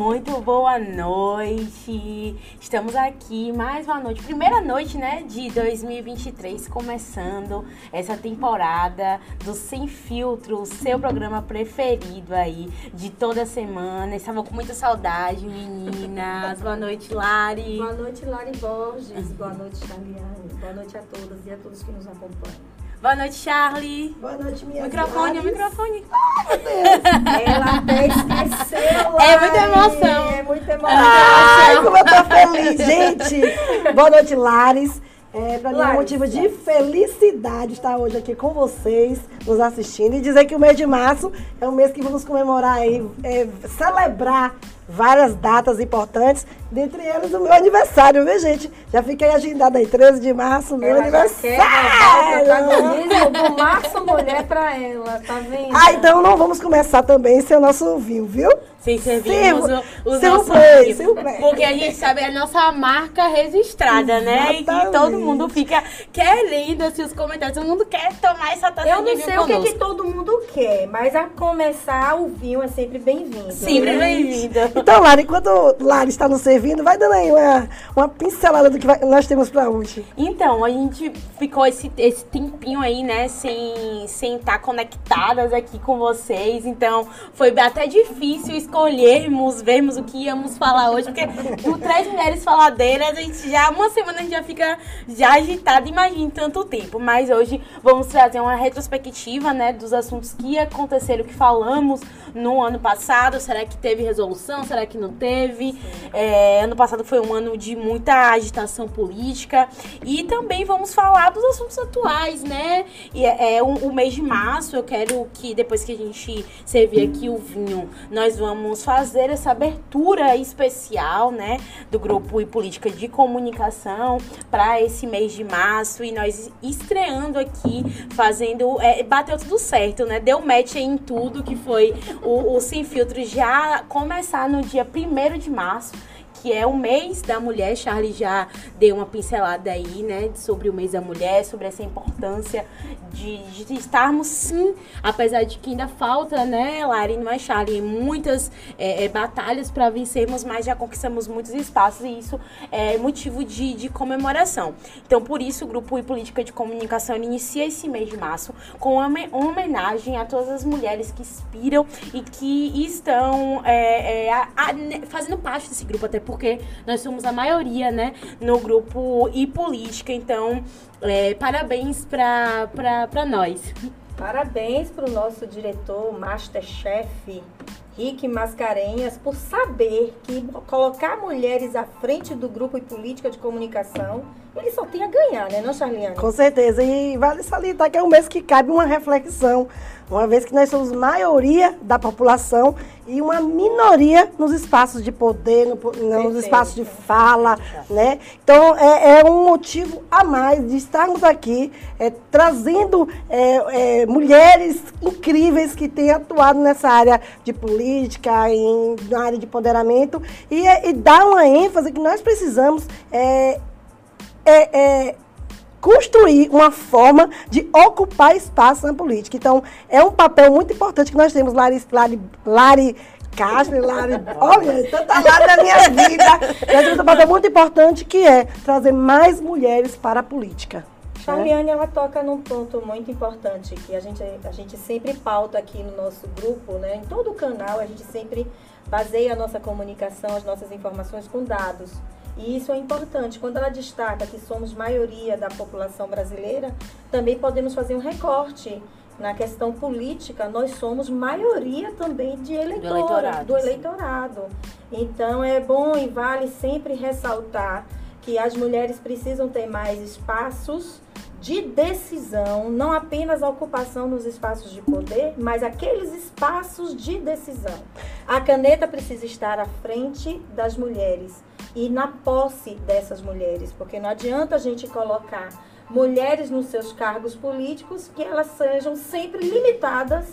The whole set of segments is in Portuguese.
Muito boa noite. Estamos aqui mais uma noite, primeira noite, né, de 2023, começando essa temporada do Sem Filtro, seu programa preferido aí de toda semana. Estava com muita saudade, meninas. Boa noite, Lari. Boa noite, Lari Borges. Boa noite, Charliane. Boa noite a todas e a todos que nos acompanham. Boa noite, Charlie. Boa noite, minha Microfone, o microfone. Ela até esqueceu. É muita emoção. É muita emoção. Ai, como eu tô feliz, gente. Boa noite, Lares. É, para mim é um motivo de felicidade estar hoje aqui com vocês, nos assistindo e dizer que o mês de março é um mês que vamos comemorar aí, é, celebrar várias datas importantes, dentre elas o meu aniversário, viu, gente? Já fiquei agendada aí, 13 de março, meu ela aniversário. Do Março Mulher pra ela, tá vendo? Ah, então não vamos começar também sem o nosso vinho, viu? Sim, servimos Sim, o, o sim, nosso sim, bem. Porque a gente sabe é a nossa marca registrada, né? E que todo mundo fica querendo assim, os comentários. Todo mundo quer tomar essa taça Eu não sei o que, que todo mundo quer, mas a começar o vinho é sempre bem-vindo. Sempre né? bem-vinda. Então, Lara, enquanto Lara está nos servindo, vai dando aí uma, uma pincelada do que vai- nós temos para hoje. Então, a gente ficou esse, esse tempinho aí, né, sem sem estar conectadas aqui com vocês. Então, foi até difícil escolhermos, vermos o que íamos falar hoje, porque do Três Mulheres Faladeiras, a gente já, uma semana a gente já fica já agitada, imagine tanto tempo. Mas hoje vamos trazer uma retrospectiva, né, dos assuntos que aconteceram, que falamos no ano passado. Será que teve resolução? Será que não teve? É, ano passado foi um ano de muita agitação política. E também vamos falar dos assuntos atuais, né? E é, é o, o mês de março, eu quero que depois que a gente servir aqui o vinho, nós vamos fazer essa abertura especial, né? Do grupo e política de comunicação para esse mês de março. E nós estreando aqui, fazendo. É, bateu tudo certo, né? Deu match em tudo, que foi o, o Sem Filtro já começar no dia 1 de março que é o mês da mulher. Charlie já deu uma pincelada aí, né, sobre o mês da mulher, sobre essa importância de, de estarmos, sim, apesar de que ainda falta, né, Lari, não é, Charlie, muitas é, é, batalhas para vencermos, mas já conquistamos muitos espaços e isso é motivo de, de comemoração. Então, por isso, o Grupo e Política de Comunicação inicia esse mês de março com uma homen- uma homenagem a todas as mulheres que inspiram e que estão é, é, a- a- fazendo parte desse grupo, até porque nós somos a maioria, né, no grupo e política. Então, é, parabéns pra, pra, pra nós. Parabéns para o nosso diretor, Masterchef, Rick Mascarenhas, por saber que colocar mulheres à frente do grupo e política de comunicação, ele só tem a ganhar, né, não, Charliane? Com certeza. E vale salientar que é um mês que cabe uma reflexão, uma vez que nós somos maioria da população e uma minoria nos espaços de poder, no- nos espaços de fala, né? Então, é, é um motivo a mais de estarmos aqui é, trazendo é, é, mulheres incríveis que têm atuado nessa área de política, em, na área de empoderamento e, é, e dar uma ênfase que nós precisamos é, é, construir uma forma de ocupar espaço na política. Então, é um papel muito importante que nós temos, Lari, Lari, Lari Castro, Lari, olha, tanta Lari na minha vida. Nós temos um papel muito importante que é trazer mais mulheres para a política. né? Charliane, ela toca num ponto muito importante que a gente, a gente sempre pauta aqui no nosso grupo, né? Em todo o canal, a gente sempre baseia a nossa comunicação, as nossas informações com dados. E isso é importante. Quando ela destaca que somos maioria da população brasileira, também podemos fazer um recorte. Na questão política, nós somos maioria também de eleitora, eleitorado, do eleitorado. Então é bom e vale sempre ressaltar que as mulheres precisam ter mais espaços de decisão, não apenas a ocupação nos espaços de poder, mas aqueles espaços de decisão. A caneta precisa estar à frente das mulheres e na posse dessas mulheres, porque não adianta a gente colocar mulheres nos seus cargos políticos que elas sejam sempre limitadas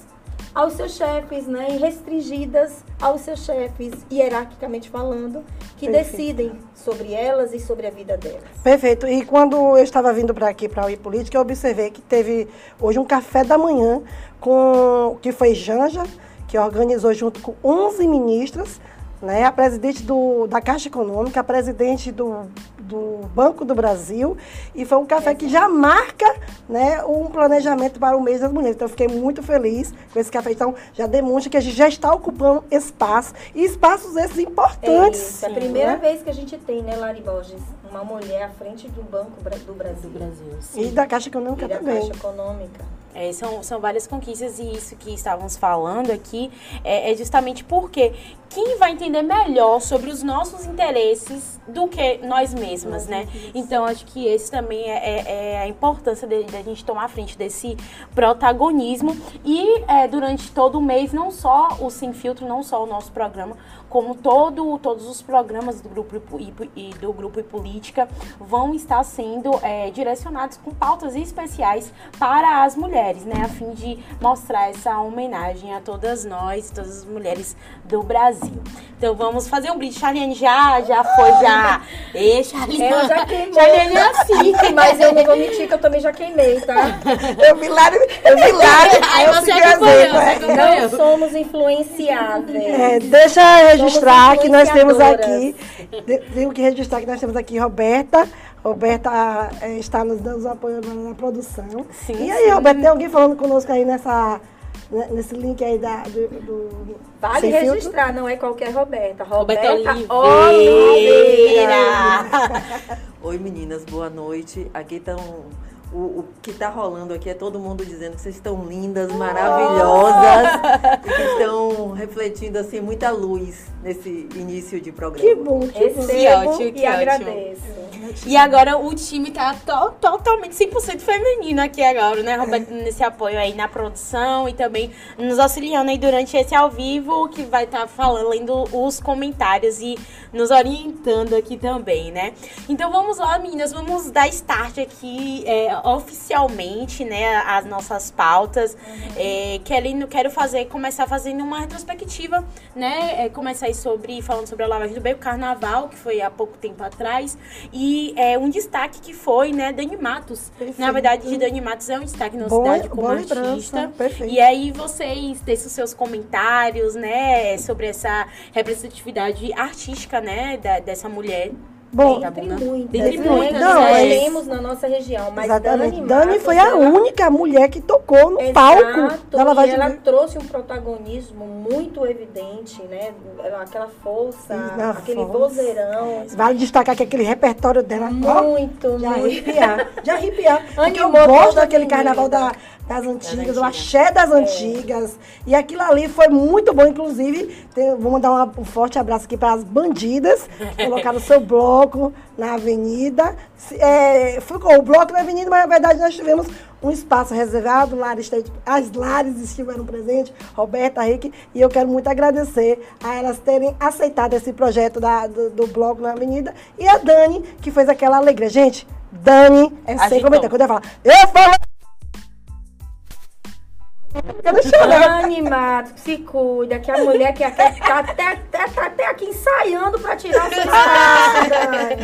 aos seus chefes, né, e restringidas aos seus chefes, hierarquicamente falando, que Perfeito. decidem sobre elas e sobre a vida delas. Perfeito. E quando eu estava vindo para aqui, para a UI Política, eu observei que teve hoje um café da manhã com que foi Janja, que organizou junto com 11 ministras né, a presidente do, da Caixa Econômica, a presidente do, do Banco do Brasil, e foi um café que já marca né, um planejamento para o mês das mulheres. Então, eu fiquei muito feliz com esse café. Então, já demonstra que a gente já está ocupando espaço, e espaços esses importantes. É isso, é a primeira né? vez que a gente tem, né, Lari Borges, uma mulher à frente do Banco do Brasil. Do Brasil, sim. E da Caixa Econômica E da também. Caixa Econômica. É, são, são várias conquistas e isso que estávamos falando aqui é, é justamente porque quem vai entender melhor sobre os nossos interesses do que nós mesmas, né? Então, acho que esse também é, é- é a importância de, de a gente tomar frente desse protagonismo e é, durante todo o mês, não só o Sem Filtro, não só o nosso programa, como todo, todos os programas do grupo e, e do grupo e política vão estar sendo é, direcionados com pautas especiais para as mulheres, né, a fim de mostrar essa homenagem a todas nós, todas as mulheres do Brasil. Então vamos fazer um brinde. Charliane já, já foi, já. Ei, Charliane. Eu já queimei. Charliane é assim. Mas eu não vou mentir que eu também já queimei, tá? Eu vi lá, eu vi lá, Aí você o acompanhou, você é. Não somos influenciáveis. É, deixa eu registrar que nós temos aqui, tenho que registrar que nós temos aqui Roberta. Roberta é, está nos dando apoio na, na produção. Sim, e aí, sim. Roberta, tem alguém falando conosco aí nessa, né, nesse link aí da, do, do Vale Sem Filtro? registrar, não é qualquer Roberta. Roberta Roberta Oliveira. Oi meninas, boa noite. Aqui estão. O, o que está rolando aqui é todo mundo dizendo que vocês estão lindas, maravilhosas e que estão refletindo assim muita luz nesse início de programa. Que bom, que bom. Recebo ótimo, e que ótimo. agradeço. E agora o time tá to- totalmente 100% feminino aqui agora, né, Roberto? Nesse apoio aí na produção e também nos auxiliando aí durante esse ao vivo, que vai estar falando, lendo os comentários e nos orientando aqui também, né? Então vamos lá, meninas, vamos dar start aqui é, oficialmente, né, as nossas pautas. É, querendo, quero fazer, começar fazendo uma retrospectiva, né? É, começar aí sobre, falando sobre a lavagem do Beco Carnaval, que foi há pouco tempo atrás. E é, um destaque que foi, né, Dani Matos. Perfeito. Na verdade, de Dani Matos é um destaque na Boa- cidade como artista. E aí vocês deixem os seus comentários, né, sobre essa representatividade artística, né, da- dessa mulher. Bom, Dentre né? muitas. Dentre né, muitas, que Não, nós é- temos na nossa região. Mas Exatamente. Dani, Dani foi a ela- única mulher que tocou no Exato, palco da e lavagem ela trouxe um protagonismo muito evidente, né? Ela- Aquela força, na aquele força. vozeirão. Vale destacar que aquele repertório dela, ó, Muito, de muito. arrepiar. De arrepiar. Porque eu gosto daquele menina. carnaval da- das antigas, o antigas. axé das antigas. E aquilo ali foi muito bom. Inclusive, tem- vou mandar uma- um forte abraço aqui para as bandidas que colocaram o seu bloco na avenida. É, ficou o bloco na avenida, mas na verdade nós tivemos um espaço reservado. Lares as Lares estiveram presentes, Roberta, Rick, e eu quero muito agradecer a elas terem aceitado esse projeto da- do, do bloco na avenida. E a Dani, que fez aquela alegria. Gente, Dani é sem comentário. Quando eu falo, eu falo. Eu não chorando. Animado, se cuida, que a mulher que até, tá, até, até, tá até aqui ensaiando pra tirar o seu espaço.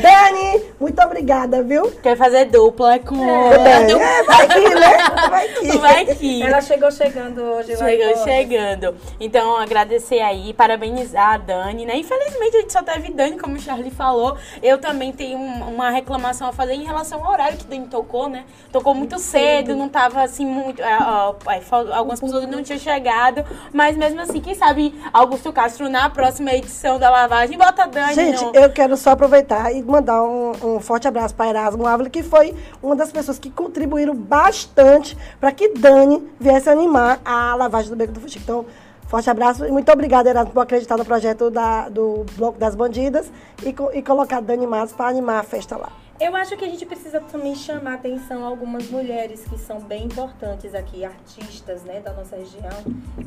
Dani, muito obrigada, viu? Quer fazer dupla com... Dani, é, vai que, né? Vai que. Vai que... Ela chegou chegando hoje Chegou chegando. Então, agradecer aí, parabenizar a Dani, né? Infelizmente, a gente só teve Dani, como o Charlie falou. Eu também tenho um- uma reclamação a fazer em relação ao horário que Dani tocou, né? Tocou muito cedo, não tava assim muito. ah, ah, fal- algumas pessoas não tinham chegado. Mas mesmo assim, quem sabe Augusto Castro na próxima edição da lavagem bota Dani. Gente, no- eu quero só aproveitar e mandar um, um forte abraço para Erasmo Ávila, que foi uma das pessoas que contribuíram bastante para que Dani viesse animar a lavagem do Beco do Fuxico. Então, forte abraço e muito obrigada, Erasmo, por acreditar no projeto da- do Bloco das Bandidas e, e colocar Dani Matos para animar a festa lá. Eu acho que a gente precisa também chamar atenção a algumas mulheres que são bem importantes aqui, artistas né, da nossa região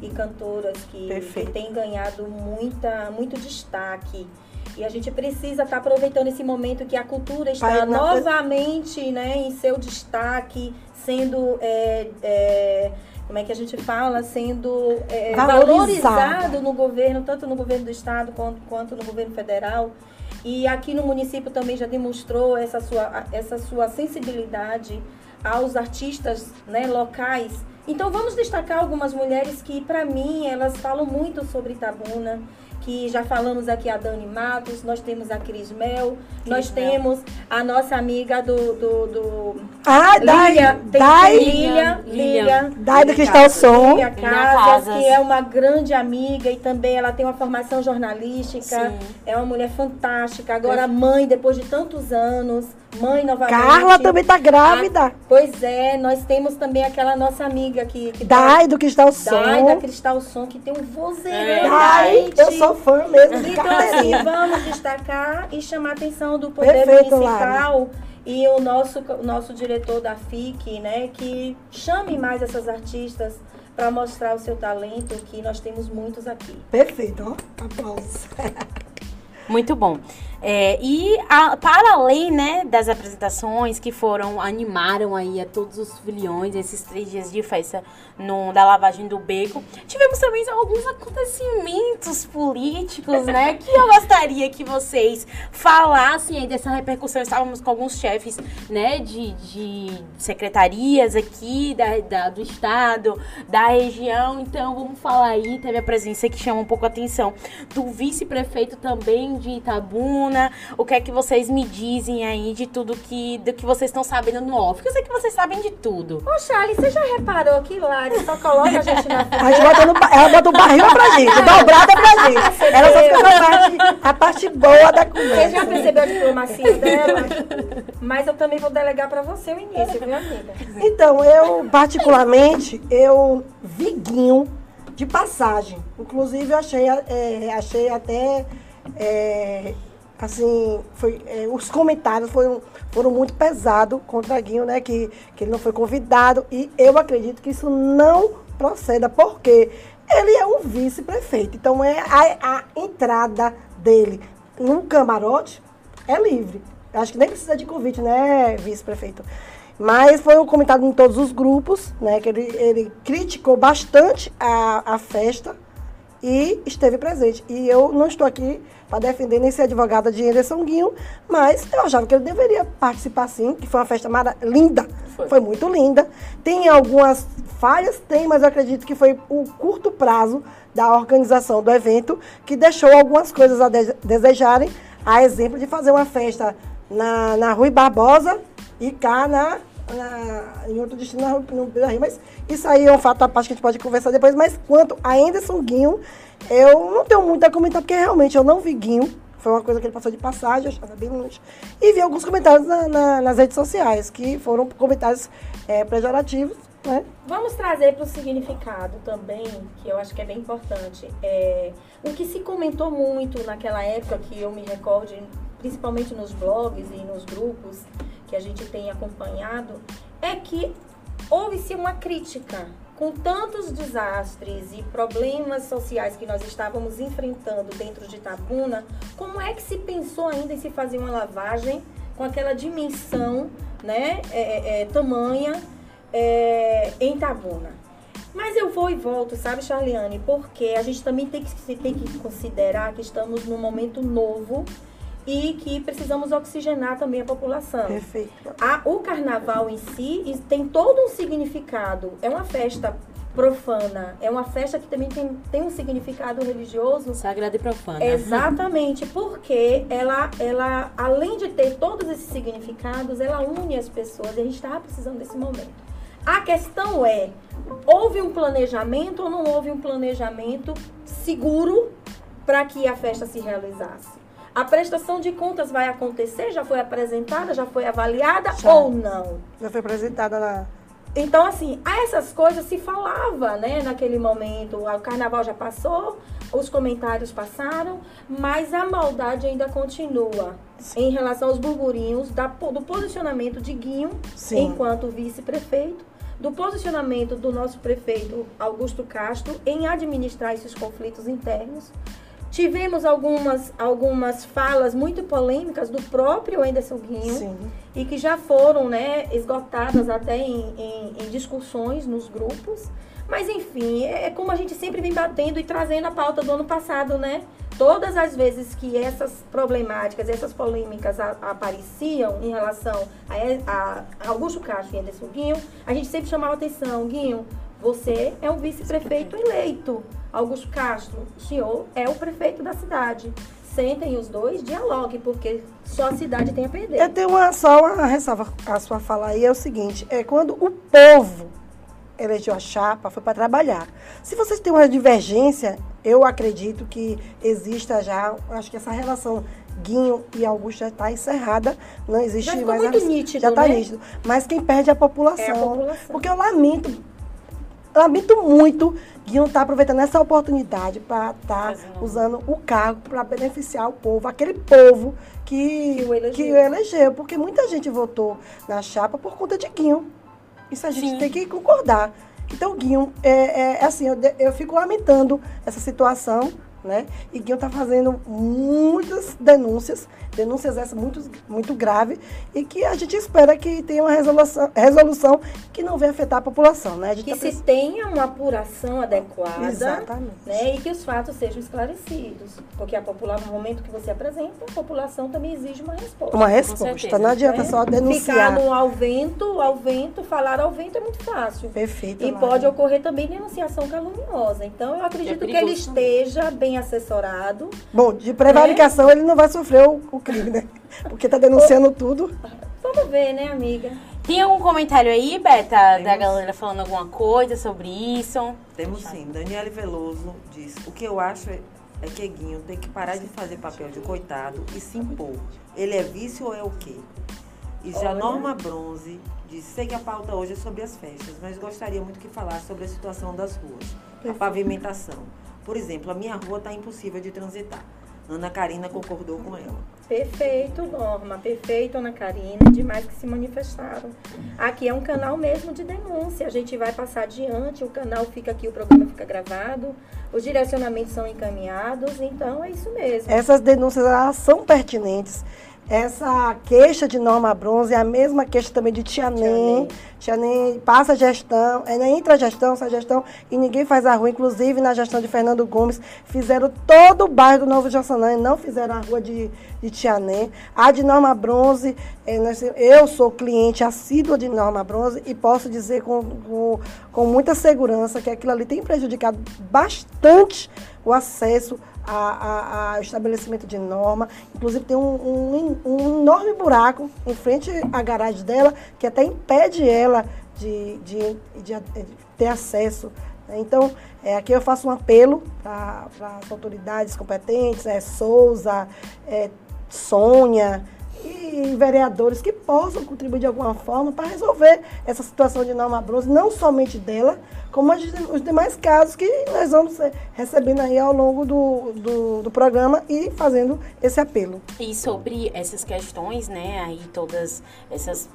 e cantoras que, que têm ganhado muita, muito destaque. E a gente precisa estar aproveitando esse momento que a cultura está na- novamente né, em seu destaque, sendo. é, é, como é que a gente fala? Sendo é, valorizado no governo, tanto no governo do estado quanto, quanto no governo federal. E aqui no município também já demonstrou essa sua, essa sua sensibilidade aos artistas né, locais. Então vamos destacar algumas mulheres que, para mim, elas falam muito sobre Itabuna, que já falamos aqui a Dani Matos, nós temos a Cris Mel, nós Mel. temos a nossa amiga do. do, do Ah, tem Dai, Lília. Lília, Dai do Cristal Som. Casas, que é uma grande amiga e também ela tem uma formação jornalística. Sim. É uma mulher fantástica. Agora mãe, depois de tantos anos, mãe novamente. Carla também tá grávida. Ah, pois é, nós temos também aquela nossa amiga que, que Dai do Cristal Som. Dai da Cristal Som, que tem um vozeirão. Dai, gente. eu sou fã mesmo de Então, assim, vamos destacar e chamar a atenção do Poder Perfeito, Municipal e o nosso, o nosso diretor da FIC, né, que chame mais essas artistas para mostrar o seu talento, que nós temos muitos aqui. Perfeito, ó. Aplausos. Muito bom. É, e a- para além né, das apresentações que foram, animaram aí a todos os filiões, esses três dias de festa no, da lavagem do beco, tivemos também alguns acontecimentos políticos, né? Que eu gostaria que vocês falassem aí dessa repercussão. Estávamos com alguns chefes, né, de, de secretarias aqui da, da- do estado, da região. Então, vamos falar aí. Teve a presença que chama um pouco a atenção do vice-prefeito também de Itabuna. O que é que vocês me dizem aí de tudo que, do que vocês estão sabendo no off? Porque eu sei que vocês sabem de tudo. Ô, Charlie, você já reparou que Lari só coloca a gente na A gente bota no, ela bota o barril pra gente, dobrada pra gente. Ela só fica na parte, a parte boa da Você já conversa. percebeu a diplomacia dela? Mas eu também vou delegar para você o início, viu, amiga? Então, eu, particularmente, eu vi Guinho de passagem. Inclusive, eu achei, é, achei até. É, assim, foi, é, os comentários foram, foram muito pesados contra Guinho, né? Que, que ele não foi convidado. E eu acredito que isso não proceda, porque ele é um vice-prefeito. Então, é a, a entrada dele num camarote é livre. Acho que nem precisa de convite, né, vice-prefeito? Mas foi um comentado em todos os grupos, né? Que ele, ele criticou bastante a, a festa e esteve presente. E eu não estou aqui para defender nem ser advogada de Anderson Guinho, mas eu achava que ele deveria participar sim, que foi uma festa mara linda. Foi. Foi. muito linda. Tem algumas falhas, tem, mas eu acredito que foi o curto prazo da organização do evento que deixou algumas coisas a de- desejarem, a exemplo de fazer uma festa na, na Rui Barbosa e cá na, na- em outro destino na Rua- no Beira Rio. Mas isso aí é um fato à parte que a gente pode conversar depois. Mas quanto a Anderson Guinho, eu não tenho muito a comentar, porque realmente eu não vi Guinho. Foi uma coisa que ele passou de passagem, estava bem longe. E vi alguns comentários na- na- nas redes sociais, que foram comentários é, pejorativos, né? Vamos trazer para o significado também, que eu acho que é bem importante. É, o que se comentou muito naquela época, que eu me recordo, principalmente nos blogs e nos grupos que a gente tem acompanhado, é que houve-se uma crítica com tantos desastres e problemas sociais que nós estávamos enfrentando dentro de Itabuna, como é que se pensou ainda em se fazer uma lavagem com aquela dimensão, né, é, é, é, tamanha é, em Itabuna? Mas eu vou e volto, sabe, Charliane? Porque a gente também tem que, tem que considerar que estamos num momento novo e que precisamos oxigenar também a população. Perfeito. A- o carnaval em si tem todo um significado. É uma festa profana, é uma festa que também tem, tem um significado religioso. Sagrado e profano. Exatamente, porque ela, ela, além de ter todos esses significados, ela une as pessoas e a gente estava precisando desse momento. A questão é, houve um planejamento ou não houve um planejamento seguro para que a festa se realizasse? A prestação de contas vai acontecer? Já foi apresentada? Já foi avaliada Já. ou não? Já foi apresentada na. Então, assim, a essas coisas se falava, né, naquele momento. O carnaval já passou, os comentários passaram, mas a maldade ainda continua em relação aos burburinhos da, do posicionamento de Guinho Sim. enquanto vice-prefeito, do posicionamento do nosso prefeito Augusto Castro em administrar esses conflitos internos. Tivemos algumas, algumas falas muito polêmicas do próprio Anderson Guinho e que já foram né, esgotadas até em, em- em discussões nos grupos. Mas enfim, é como a gente sempre vem batendo e trazendo a pauta do ano passado, né? Todas as vezes que essas problemáticas, essas polêmicas a- apareciam em relação a, a- a Augusto Castro e Anderson Guinho, a gente sempre chamava atenção, Guinho, Você é o vice-prefeito eleito. Augusto Castro, o senhor é o prefeito da cidade. Sentem os dois, dialoguem, porque só a cidade tem a perder. Eu tenho uma, só uma ressalva a sua fala aí, é o seguinte, é quando o povo elegeu a chapa, foi para trabalhar. Se vocês têm uma divergência, eu acredito que exista já, acho que essa relação Guinho e Augusto já está encerrada, não existe Já ficou mais. muito a- nítido, já está né? nítido. Mas quem perde é a população. É a população. Porque eu lamento, lamento muito Guinho estar aproveitando essa oportunidade para estar Fazendo- usando o cargo para beneficiar o povo, aquele povo que, Que o elegeu. que o elegeu. Porque muita gente votou na chapa por conta de Guinho. Isso a gente Sim. tem que concordar. Então, Guinho, é, é assim, eu, eu fico lamentando essa situação, né? E Guinho está fazendo muitas denúncias, denúncias essas muito, muito graves, e que a gente espera que tenha uma resolução, resolução que não venha afetar a população, né? A gente Que tá se precis- tenha uma apuração adequada. Exatamente. Né, e que os fatos sejam esclarecidos. Porque a população, no momento que você apresenta, a população também exige uma resposta. uma resposta. certeza. Não adianta né? só denunciar. Ficar no ao vento, ao vento, falar ao vento é muito fácil. Perfeito. E pode ocorrer também denunciação caluniosa. Então, eu acredito que ele esteja bem assessorado. Bom, de prevaricação ele não vai sofrer o, o crime, né? Porque tá denunciando tudo. Vamos ver, né, amiga? Tem algum comentário aí, Beta, da Temos. galera falando alguma coisa sobre isso? Temos sim. Daniele Veloso diz: O que eu acho é, é que Guinho tem que parar de fazer papel de coitado e se impor. Ele é vice ou é o quê? E já Olha. Norma Bronze diz: Sei que a pauta hoje é sobre as festas, mas gostaria muito que falasse sobre a situação das ruas, a pavimentação. Por exemplo, a minha rua está impossível de transitar. Ana Karina concordou com ela. Perfeito, Norma. Perfeito, Ana Karina. Demais que se manifestaram. Aqui é um canal mesmo de denúncia. A gente vai passar adiante. O canal fica aqui, o programa fica gravado. Os direcionamentos são encaminhados. Então, é isso mesmo. Essas denúncias elas são pertinentes. Essa queixa de Norma Bronze é a mesma queixa também de Tia Nem. Tia Nem passa a gestão, é, né, entra a gestão, sai a gestão e ninguém faz a rua. Inclusive, na gestão de Fernando Gomes, fizeram todo o bairro do Novo Jaçanã e não fizeram a rua de, de Tia Nem. A de Norma Bronze, é, nós- eu sou cliente assídua de Norma Bronze e posso dizer com, com, com muita segurança que aquilo ali tem prejudicado bastante o acesso a, a- a estabelecimento de norma. Inclusive tem um, um- um enorme buraco em frente à garagem dela que até impede ela de, de- de- de ter acesso. né? Então, é, aqui eu faço um apelo para as autoridades competentes, é, Souza, é, Sônia e vereadores que possam contribuir de alguma forma para resolver essa situação de Norma Bronze, não somente dela, como os demais casos que nós vamos recebendo aí ao longo do, do, do programa e fazendo esse apelo. E sobre essas questões, né, aí todas essas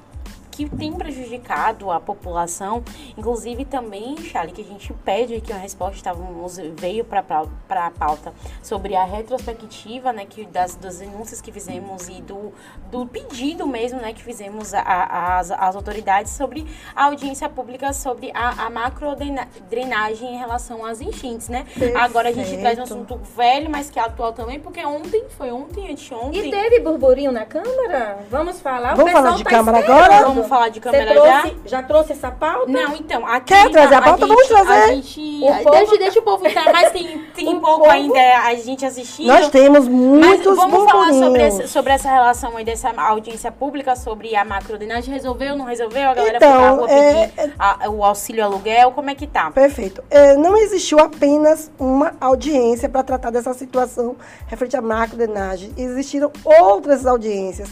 que tem prejudicado a população, inclusive também, Charlie, que a gente pede aqui uma resposta, estávamos, veio para a pauta sobre a retrospectiva, né, que das, das denúncias que fizemos e do, do pedido mesmo, né, que fizemos às, autoridades sobre a audiência pública sobre a, a macrodrenagem em relação às enchentes, né? Agora a gente Perfeito. traz um assunto velho, mas que é atual também, porque ontem, foi ontem, anteontem... E teve burburinho na Câmara? Vamos falar. Vamos o pessoal falar de tá Câmara esperando. agora? Vamos falar de câmera trouxe, já? trouxe essa pauta? Não, então, aqui... Quer trazer a pauta? gente- Vamos trazer. A gente, O povo- deixa, deixa o povo entrar, mas tem, tem O pouco povo- ainda a gente assistindo. Nós temos Mas muitos vamos falar sobre, esse- sobre essa relação aí dessa audiência pública, sobre a macrodrenagem. Resolveu, não resolveu? A galera Então, foi é- pedir a- o auxílio aluguel, como é que tá? Perfeito. É, não existiu apenas uma audiência para tratar dessa situação referente à macrodrenagem. Existiram outras audiências.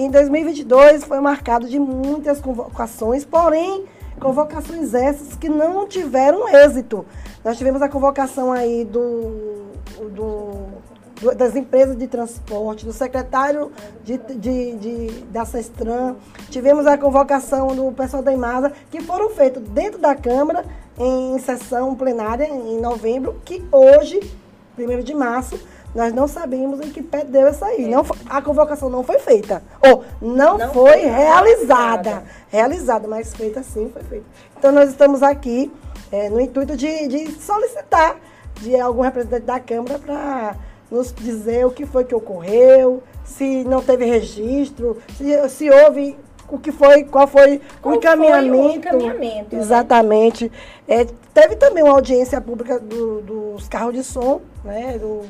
Em 2022 foi marcado de muitas convocações, porém, convocações essas que não tiveram êxito. Nós tivemos a convocação aí do- do- das empresas de transporte, do secretário de, de, de- da Sestran, tivemos a convocação do pessoal da Imasa, que foram feitos dentro da Câmara, em sessão plenária, em novembro, que hoje, 1 de março, nós não sabemos em que pé deve sair. Não, fo- a convocação não foi feita. Ou não, Não foi foi realizada. realizada. Realizada, mas feita sim, foi feita. Então nós estamos aqui eh, no intuito de, de solicitar de algum representante da Câmara para nos dizer o que foi que ocorreu, se não teve registro, se, se houve o que foi, qual foi Qual o foi encaminhamento. o encaminhamento, né? Exatamente. É, teve também uma audiência pública do- dos carros de som, né? Dos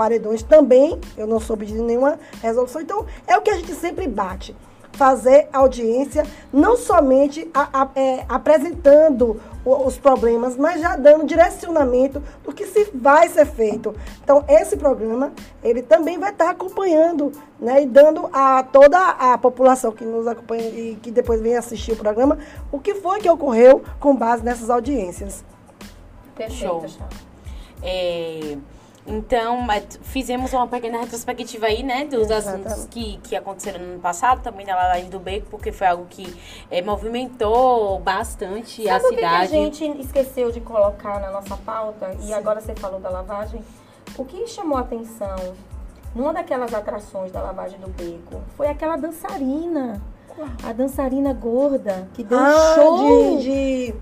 paredões também. Eu não soube de nenhuma resolução. Então, é o que a gente sempre bate. Fazer audiência, não somente a- a- é, apresentando o- os problemas, mas já dando direcionamento do que se vai ser feito. Então, esse programa, ele também vai estar acompanhando, né, e dando a toda a população que nos acompanha e que depois vem assistir o programa, o que foi que ocorreu com base nessas audiências. Perfeito, Show. É, então, fizemos uma pequena retrospectiva aí, né, dos Exatamente. assuntos que, que aconteceram no ano passado, também da lavagem do beco, porque foi algo que é, movimentou bastante a Sabe o que, a cidade. gente esqueceu de colocar na nossa pauta? E agora você falou da lavagem. O que chamou a atenção numa daquelas atrações da lavagem do beco foi aquela dançarina. A dançarina gorda que deu Ah, show. de, de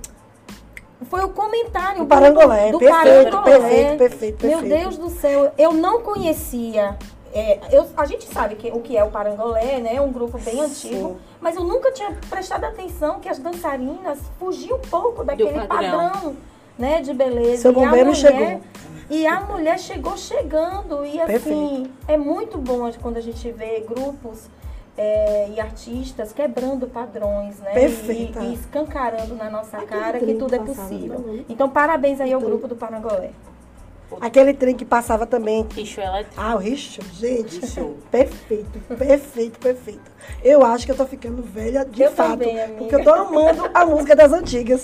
Foi o comentário do Parangolé. do perfeito, Parangolé. perfeito, perfeito, Meu perfeito. Deus do céu, eu não conhecia. é, eu- a gente sabe que, o que é o Parangolé, né? Um grupo bem antigo. Mas eu nunca tinha prestado atenção que as dançarinas fugiam um pouco daquele padrão. padrão. né, de beleza. Seu E a bombeiro mulher- chegou. E a mulher chegou chegando. E assim, é muito bom quando a gente vê grupos é, e artistas quebrando padrões, né? Perfeita. E, e escancarando na nossa Aquele cara que tudo é possível. também. Então, parabéns aí ao Trem. grupo do Parangolé. Aquele trem que passava também. Richo elétrico. Ah, o Richo, gente. Richo. Perfeito, perfeito, perfeito. Eu acho que eu tô ficando velha de Eu fato. também, amiga. porque eu tô amando a música das antigas.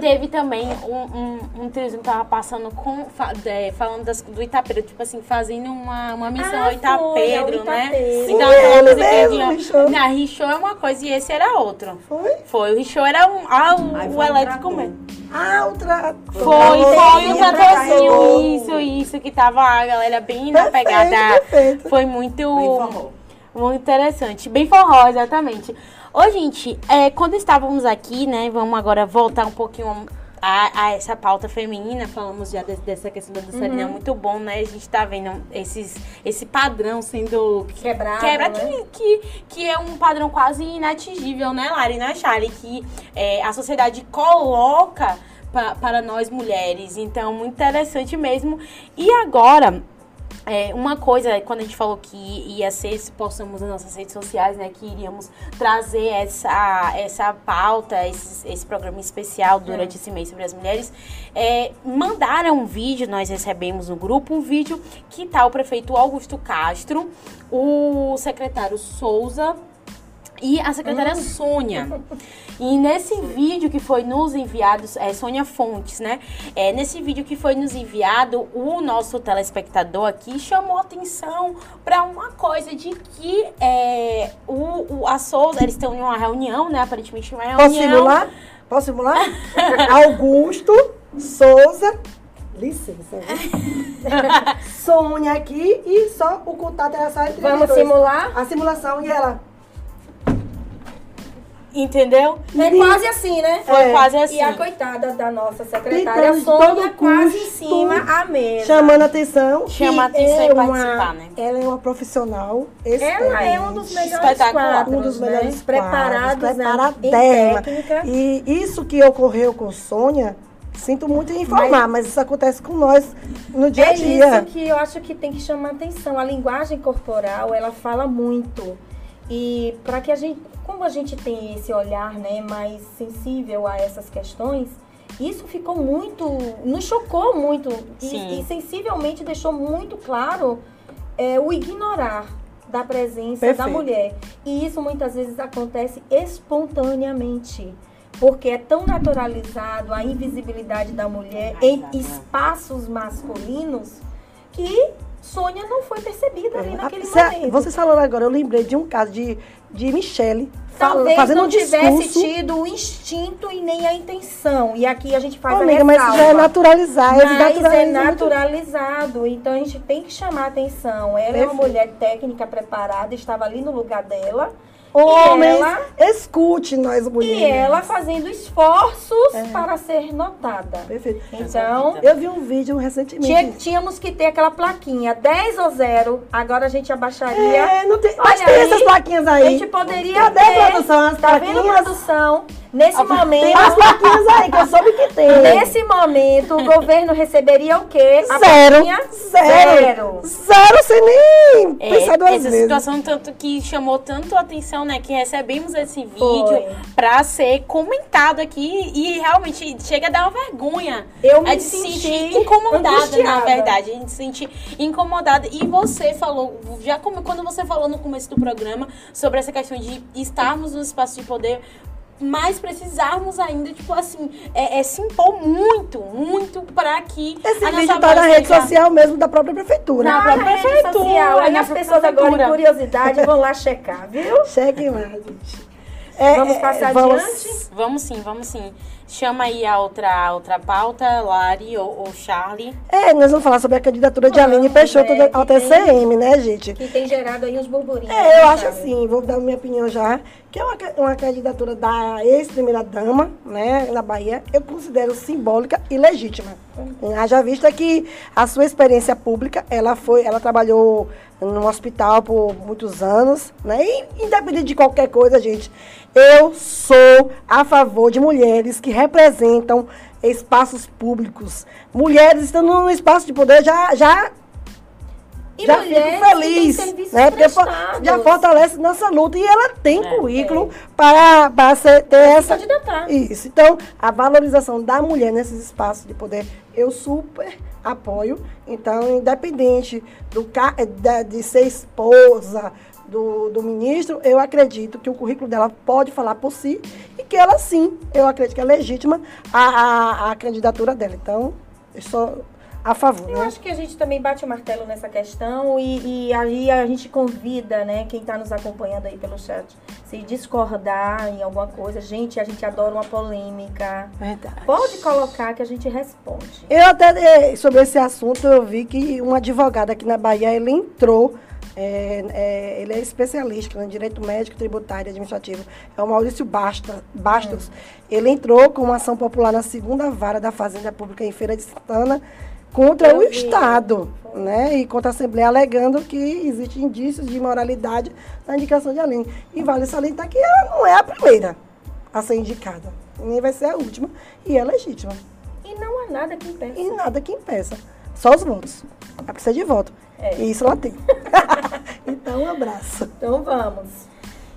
Teve também um, um, um triozinho que tava passando com. é, falando das, do Itapeiro, tipo assim, fazendo uma, uma missão Ah, ao Itapedro, foi, ao né? Itapedro. Então, Sim, aquela musiquinha Richo é uma coisa e esse era outro. Foi? Foi, o Richo era um, ah, o, Aí o foi elétrico trator. mesmo. Ah, outra. Foi, foi o Outra tratorzinho, trator. Isso, isso, que tava a galera bem na Perfeito, pegada. perfeito. Foi muito. Bem forró. Muito interessante. Bem forró, exatamente. Ô, gente, é, quando estávamos aqui, né? Vamos agora voltar um pouquinho a, a essa pauta feminina. Falamos já de- dessa questão da dançarina. Uhum. Muito bom, né? A gente tá vendo esses, esse padrão sendo Quebrado, quebra né? que, que, que é um padrão quase inatingível, né, Lari? Né, Charlie? Que é, a sociedade coloca pa- para nós mulheres. Então, muito interessante mesmo. E agora. É, uma coisa, quando a gente falou que ia ser, se postamos nas nossas redes sociais, né, que iríamos trazer essa, essa pauta, esse, esse programa especial durante esse mês sobre as mulheres, é, mandaram um vídeo, nós recebemos no grupo um vídeo que tá o prefeito Augusto Castro, o secretário Souza e a secretária Sônia. E nesse vídeo que foi nos enviado, é Sônia Fontes, né? É, nesse vídeo que foi nos enviado, o nosso telespectador aqui chamou atenção para uma coisa de que é, o, o- a Souza, eles estão em uma reunião, né? Aparentemente uma reunião. Posso simular? Posso simular? Augusto, Souza, licença. viu? Sônia aqui e só o contato era só entre Vamos dois. simular? A simulação e ela. Entendeu? É quase assim, né? Foi É. quase assim. E a coitada da nossa secretária Sônia quase em cima à mesa. Chamando atenção. Chama atenção é e uma- participar, né? Ela é uma profissional. Ela é um dos excelente. melhores quadros, um dos né? melhores preparados quadros, né? técnica. E isso que ocorreu com Sônia, sinto muito em informar, mas, isso acontece com nós no dia a É dia. isso que eu acho que tem que chamar atenção. A linguagem corporal, ela fala muito. E para que a gente, como a gente tem esse olhar, né, mais sensível a essas questões, isso ficou muito, nos chocou muito Sim. e, e sensivelmente deixou muito claro é, o ignorar da presença da Perfeito. mulher. E isso muitas vezes acontece espontaneamente. Porque é tão naturalizado a invisibilidade da mulher em espaços masculinos que Sônia não foi percebida ali naquele Cê- momento. Vocês falando agora, eu lembrei de um caso de, de Michele Talvez fazendo não tivesse tido o instinto e nem a intenção. E aqui a gente faz Ô, a amiga, mas isso já é naturalizar. eles Mas é naturalizam muito. naturalizado, então a gente tem que chamar atenção. Ela é uma Perfeito. mulher técnica preparada, estava ali no lugar dela, Homens, ela- escute nós mulheres. E ela fazendo esforços para ser notada. Perfeito. Então, Eu vi um vídeo recentemente. tinha- tínhamos que ter aquela plaquinha 10 ou 0, agora a gente abaixaria. É, não tem. Mas tem aí, essas plaquinhas aí. A gente poderia Cadê ter. a produção? As tá vendo, plaquinhas? produção? Nesse Tem as momento, plaquinhas aí, que eu soube que tem. nesse momento, o governo receberia o quê? A Zero. plaquinha Zero. Zero. Zero sem nem É, pensar duas essa vezes. situação tanto que chamou tanto a atenção, né? Que recebemos esse vídeo pra ser comentado aqui e realmente chega a dar uma vergonha. Eu me gente se senti sentir incomodada, na angustiada. verdade. A gente se sentir incomodada. E você falou, já como, quando você falou no começo do programa sobre essa questão de estarmos no espaço de poder, mas precisarmos ainda, tipo assim, é, é se impor muito, muito para que Esse a vídeo tá na rede social mesmo da própria prefeitura. Na própria rede prefeitura, social. Aí as pessoas agora, em curiosidade, vão lá checar, viu? Cheque lá, gente. É, Vamos é, passar vamos- adiante? Vamos sim, vamos sim. Chama aí a outra, a outra pauta, Lari ou, ou Charlie. É, nós vamos falar sobre a candidatura de Vamos, Aline Peixoto é, ao que tem- TCM, né, gente? Que tem gerado aí uns burburinhos. É, né, eu acho sabe? assim, vou dar minha opinião já, que é uma, uma candidatura da ex-primeira-dama, né, na Bahia, eu considero simbólica e legítima. Haja vista que a sua experiência pública, ela foi, ela trabalhou no hospital por muitos anos, né, e independente de qualquer coisa, gente, eu sou a favor de mulheres que representam espaços públicos. Mulheres estando no espaço de poder já, já E já fico feliz, né? Porque já fortalece nossa luta e ela tem É, currículo para, para ser, ter essa candidatar. isso. Então, a valorização da mulher nesses espaços de poder, eu super apoio. Então, independente do de ser esposa do, do ministro, eu acredito que o currículo dela pode falar por si e que ela sim, eu acredito que é legítima a, a, a candidatura dela. Então, eu sou a favor, Eu né? acho que a gente também bate o martelo nessa questão e, e aí a gente convida, né, quem está nos acompanhando aí pelo chat, se discordar em alguma coisa. Gente, a gente adora uma polêmica. Verdade. Pode colocar que a gente responde. Eu até, eh, sobre esse assunto, eu vi que um advogado aqui na Bahia, ele entrou, eh, eh, ele é especialista em direito médico, tributário e administrativo, é o Maurício Basta, Bastos. Ele entrou com uma ação popular na segunda vara da Fazenda Pública em Feira de Santana contra Eu o vi. Estado, né? E contra a Assembleia, alegando que existem indícios de imoralidade na indicação de Aline. E vale salientar que ela não é a primeira a ser indicada, nem vai ser a última, e é legítima. E não há nada que impeça. E nada que impeça. Só os votos. Ela precisa de voto. É. E isso ela tem. então, um abraço. Então vamos.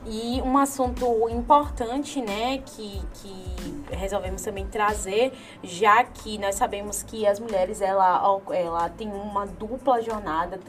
E um assunto importante, né, que, que resolvemos também trazer, já que nós sabemos que as mulheres, ela, ela tem uma dupla jornada,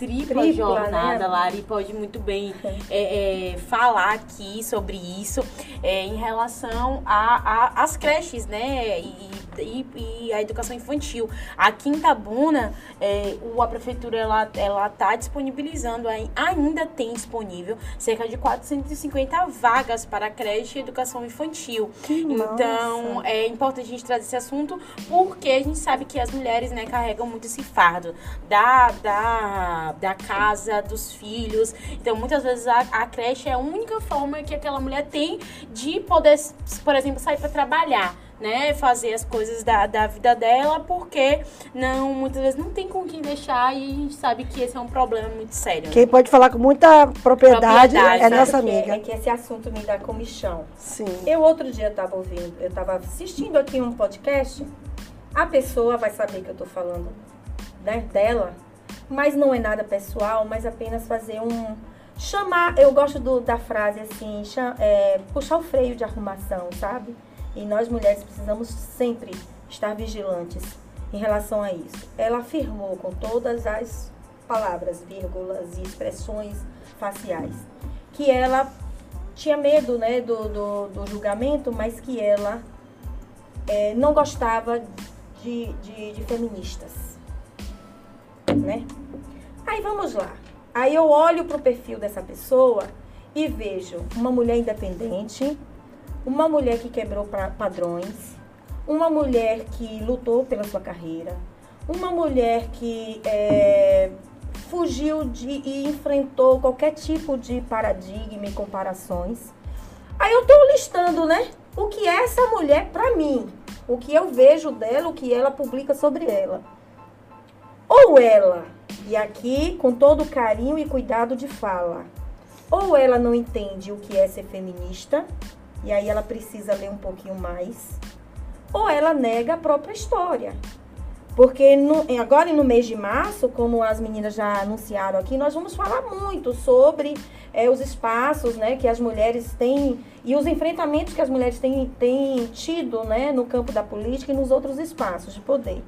tripla, Tripla, jornada, né? Lari pode muito bem é, é, falar aqui sobre isso, é, em relação às creches, né, e, e, e a educação infantil. Aqui em Tabuna, é, a prefeitura, ela, ela tá disponibilizando, ainda tem disponível, cerca de 450 vagas para creche e educação infantil. Então, massa. é importante a gente trazer esse assunto, porque a gente sabe que as mulheres, né, carregam muito esse fardo da, da, da casa, dos filhos. Então, muitas vezes a, a creche é a única forma que aquela mulher tem de poder, por exemplo, sair para trabalhar. Né, fazer as coisas da, da vida dela, porque não, muitas vezes não tem com quem deixar e a gente sabe que esse é um problema muito sério. né? Quem pode falar com muita propriedade, Propriedade, é nossa Sabe que amiga. É que esse assunto me dá comichão. Sim. Eu outro dia estava ouvindo, eu estava assistindo aqui um podcast. A pessoa vai saber que eu estou falando né, dela, mas não é nada pessoal, mas apenas fazer um chamar. Eu gosto do- da frase assim, cha- é, puxar o freio de arrumação, sabe? E nós mulheres precisamos sempre estar vigilantes em relação a isso. Ela afirmou com todas as palavras, vírgulas e expressões faciais que ela tinha medo né, do, do, do julgamento, mas que ela eh, não gostava de, de, de feministas. Né? Aí vamos lá. Aí eu olho para o perfil dessa pessoa e vejo uma mulher independente, uma mulher que quebrou padrões, uma mulher que lutou pela sua carreira, uma mulher que eh, fugiu de e enfrentou qualquer tipo de paradigma e comparações. Aí eu estou listando, né? O que é essa mulher para mim, o que eu vejo dela, o que ela publica sobre ela. Ou ela, e aqui com todo carinho e cuidado de fala, ou ela não entende o que é ser feminista, e aí ela precisa ler um pouquinho mais, ou ela nega a própria história. Porque no, agora no mês de março, como as meninas já anunciaram aqui, nós vamos falar muito sobre é, os espaços né, que as mulheres têm e os enfrentamentos que as mulheres têm, têm tido né, no campo da política e nos outros espaços de poder.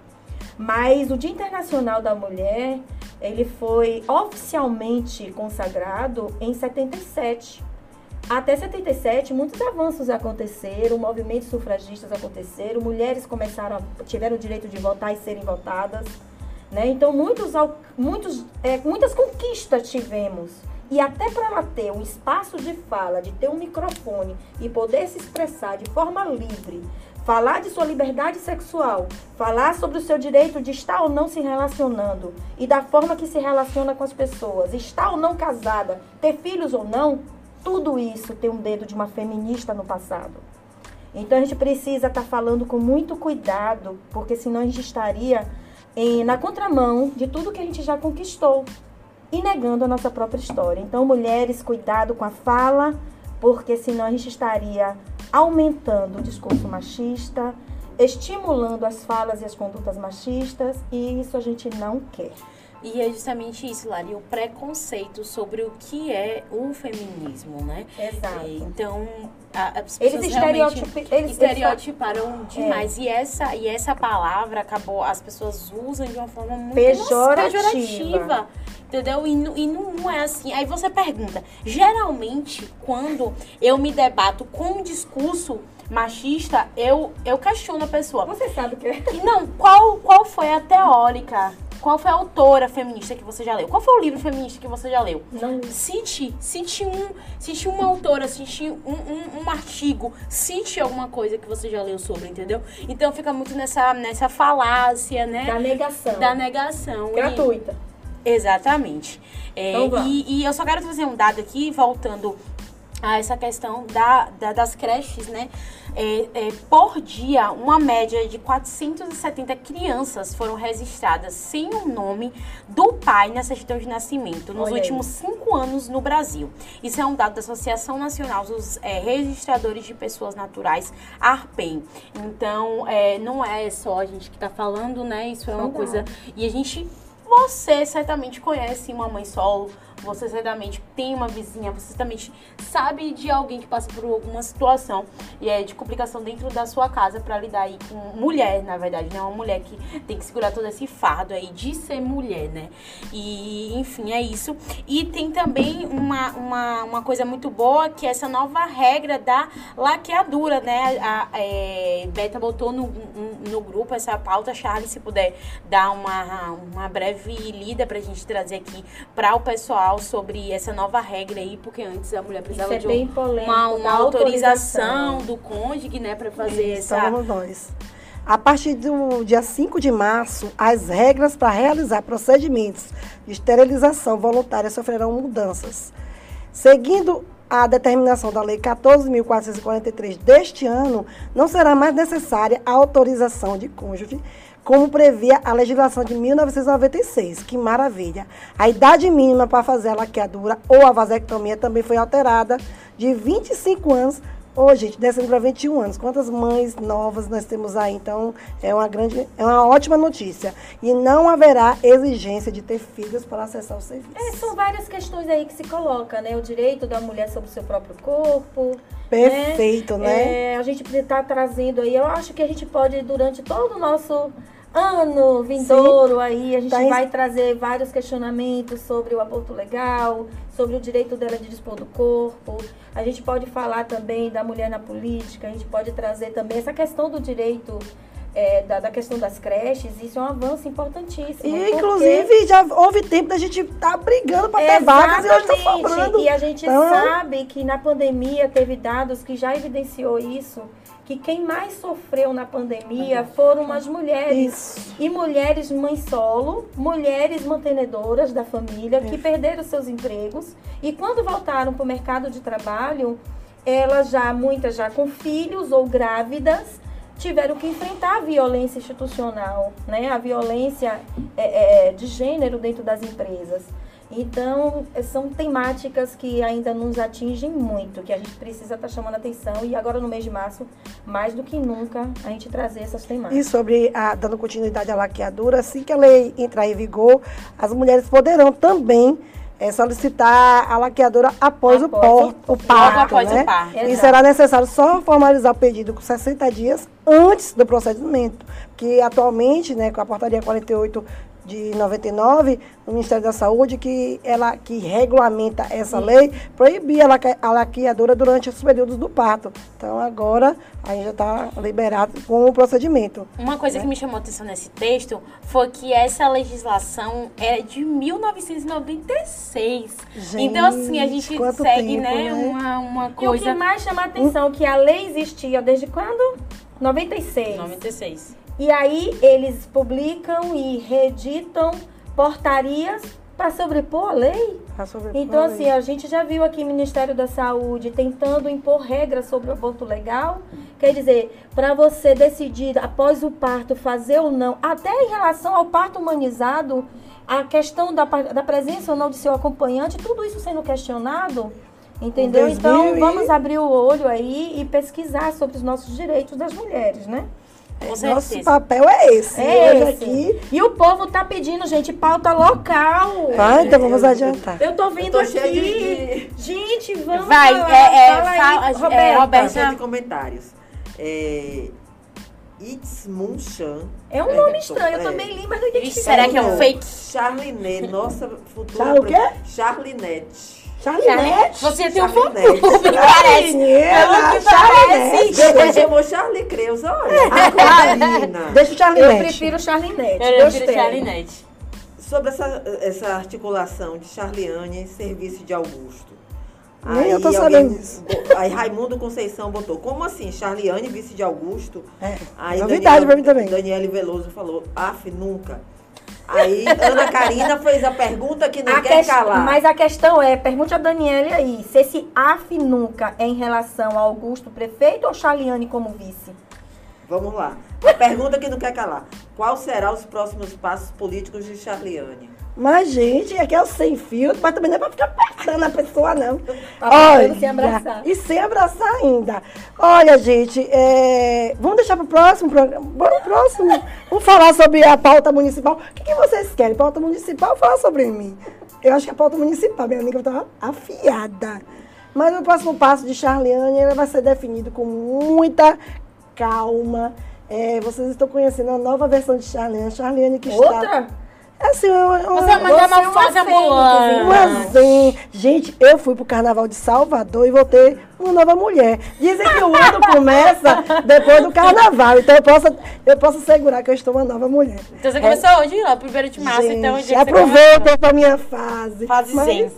Mas o Dia Internacional da Mulher, ele foi oficialmente consagrado em 77. Até 77, muitos avanços aconteceram, movimentos sufragistas aconteceram, mulheres começaram, a, tiveram o direito de votar e serem votadas. Né? Então, muitos, muitos, é, muitas conquistas tivemos. E até para ela ter um espaço de fala, de ter um microfone e poder se expressar de forma livre, falar de sua liberdade sexual, falar sobre o seu direito de estar ou não se relacionando e da forma que se relaciona com as pessoas, estar ou não casada, ter filhos ou não, tudo isso tem um dedo de uma feminista no passado. Então a gente precisa estar tá falando com muito cuidado, porque senão a gente estaria em, na contramão de tudo que a gente já conquistou e negando a nossa própria história. Então, mulheres, cuidado com a fala, porque senão a gente estaria aumentando o discurso machista, estimulando as falas e as condutas machistas, e isso a gente não quer. E é justamente isso, Lari, o preconceito sobre o que é o feminismo, né? Exato. É, então, a, as pessoas eles, estereotip, eles estereotiparam demais. É. E, essa, e essa palavra acabou, as pessoas usam de uma forma muito pejorativa. pejorativa entendeu? E, e não, não, é assim. Aí você pergunta, geralmente, quando eu me debato com um discurso machista, eu, eu questiono a pessoa. Você sabe o que é? Não, qual, qual foi a teórica qual foi a autora feminista que você já leu? Qual foi o livro feminista que você já leu? Não. Cite, cite um, cite uma autora, cite um, um, um, artigo, cite alguma coisa que você já leu sobre, entendeu? Então fica muito nessa, nessa falácia, né? Da negação. Da negação. Gratuita. E, exatamente. É, então, e, e eu só quero trazer um dado aqui, voltando a essa questão da, da das creches, né? É, é, por dia, uma média de 470 crianças foram registradas sem o nome do pai na certidão de nascimento nos Olha últimos aí. cinco anos no Brasil. Isso é um dado da Associação Nacional dos é, Registradores de Pessoas Naturais, ARPEM. Então, é, não é só a gente que está falando, né? Isso é uma coisa. E a gente. Você certamente conhece uma mãe solo você certamente tem uma vizinha, você certamente sabe de alguém que passa por alguma situação e é de complicação dentro da sua casa para lidar aí com mulher, na verdade, né? Uma mulher que tem que segurar todo esse fardo aí de ser mulher, né? E, enfim, é isso. E tem também uma, uma, uma coisa muito boa que é essa nova regra da laqueadura, né? A, é, Beta botou no, no grupo essa pauta, Charles, se puder dar uma, uma breve lida pra gente trazer aqui para o pessoal sobre essa nova regra aí, porque antes a mulher precisava é de um, polêmico, uma, uma autorização, do cônjuge, né, para fazer Isso, essa. nós. A partir do dia 5 de março, as regras para realizar procedimentos de esterilização voluntária sofrerão mudanças. Seguindo a determinação da Lei 14.443 deste ano, não será mais necessária a autorização de cônjuge como previa a legislação de 1996. Que maravilha! A idade mínima para fazer a laqueadura ou a vasectomia também foi alterada de 25 anos Ô, gente, descendo para 21 anos. Quantas mães novas nós temos aí? Então, é uma grande, é uma ótima notícia. E não haverá exigência de ter filhos para acessar o serviço. É, são várias questões aí que se coloca, né? O direito da mulher sobre o seu próprio corpo. Perfeito, né? né? É, a gente está trazendo aí, eu acho que a gente pode, durante todo o nosso ano vindouro Sim. aí, a gente tá vai trazer vários questionamentos sobre o aborto legal, sobre o direito dela de dispor do corpo. A gente pode falar também da mulher na política, a gente pode trazer também essa questão do direito é, da, da questão das creches, isso é um avanço importantíssimo. E, inclusive, já houve tempo da gente estar brigando para ter vagas e hoje está sobrando. E a gente Então, sabe que na pandemia teve dados que já evidenciou isso, que quem mais sofreu na pandemia foram as mulheres. Isso. E mulheres mães solo, mulheres mantenedoras da família que perderam seus empregos e quando voltaram para o mercado de trabalho, elas já, muitas já com filhos ou grávidas, tiveram que enfrentar a violência institucional, né? a violência é, é, de gênero dentro das empresas. Então, são temáticas que ainda nos atingem muito, que a gente precisa estar chamando atenção. E agora, no mês de março, mais do que nunca, a gente trazer essas temáticas. E sobre a dando continuidade à laqueadura, assim que a lei entrar em vigor, as mulheres poderão também eh, solicitar a laqueadora após, Após o, o- por, o parto. após o né? parto. E Exato. será necessário só formalizar o pedido com 60 dias antes do procedimento. Que atualmente, né, com a portaria 48 de 99, no Ministério da Saúde, que ela que regulamenta essa lei, proibia a laque- a laqueadora durante os períodos do parto. Então agora aí já está liberado com o procedimento. Uma coisa que me chamou a atenção nesse texto foi que essa legislação é de 1996. Gente, então, assim, a gente segue, tempo, né, né? Uma, uma E o que coisa. mais chama a atenção é que a lei existia desde quando? 96. 96. E aí eles publicam e reeditam portarias para sobrepor a lei. Tá sobre- Então, assim, a gente já viu aqui o Ministério da Saúde tentando impor regras sobre o aborto legal. Quer dizer, para você decidir após o parto fazer ou não, até em relação ao parto humanizado, a questão da, da presença ou não de seu acompanhante, tudo isso sendo questionado. Entendeu? Então, 2000 vamos abrir o olho aí e pesquisar sobre os nossos direitos das mulheres, né? Nosso papel é esse. É Hoje esse. aqui. E o povo tá pedindo, gente, pauta local. Ah, então vamos adiantar. Eu tô vendo tô aqui. cheia Gente, vamos Vai, falar. é, é, Fala aí, fala- é, Roberta. Roberta. De comentários. É, Itzmunchan. É um nome estranho, eu também li, mas não identifiquei. Será que é um fake? Charlinet, nossa futura. Char- o quê? Charlinete. Charlinete. Você tem um Charlinete. fã-clube, parece. Pelo que parece. Depois chamou Charlie Creus, olha. Aquarina. Deixa o Eu Charlinete. prefiro Charlinete. Eu prefiro Charlinete. Sobre essa, essa articulação de Charliane e serviço de Augusto. Nem eu tô sabendo disso. Aí Raimundo Conceição botou, como assim? Charliane, vice de Augusto? É, Aí novidade pra mim também. Daniele Veloso falou, af, nunca. Aí Ana Karina fez a pergunta que não A quer ques- calar. Mas a questão é, pergunte a Daniele aí, se esse AF nunca é em relação a Augusto prefeito ou Charliane como vice? Vamos lá. A pergunta que não quer calar. Qual será os próximos passos políticos de Charliane? Mas, gente, aqui é o sem fio, mas também não é pra ficar apertando a pessoa, não. apertando sem abraçar. E sem abraçar ainda. Olha, gente, é, vamos deixar pro próximo programa. Bora pro próximo. Vamos falar sobre a pauta municipal. O que, que vocês querem? Pauta municipal ou falar sobre mim? Eu acho que a pauta municipal, minha amiga estava afiada. Mas o próximo passo de Charliane ele vai ser definido com muita calma. É, vocês estão conhecendo a nova versão de Charliane. Charliane que está... Outra? É assim, uma, uma, Você é uma Você é uma ambulante. uma zen. Gente, eu fui pro carnaval de Salvador e voltei uma nova mulher. Dizem que o ano começa depois do carnaval. Então eu posso, eu posso assegurar que eu estou uma nova mulher. Então você começou hoje, ó, primeiro de março, Gente, então o dia que você aproveita essa minha fase. Fase Mas- zen.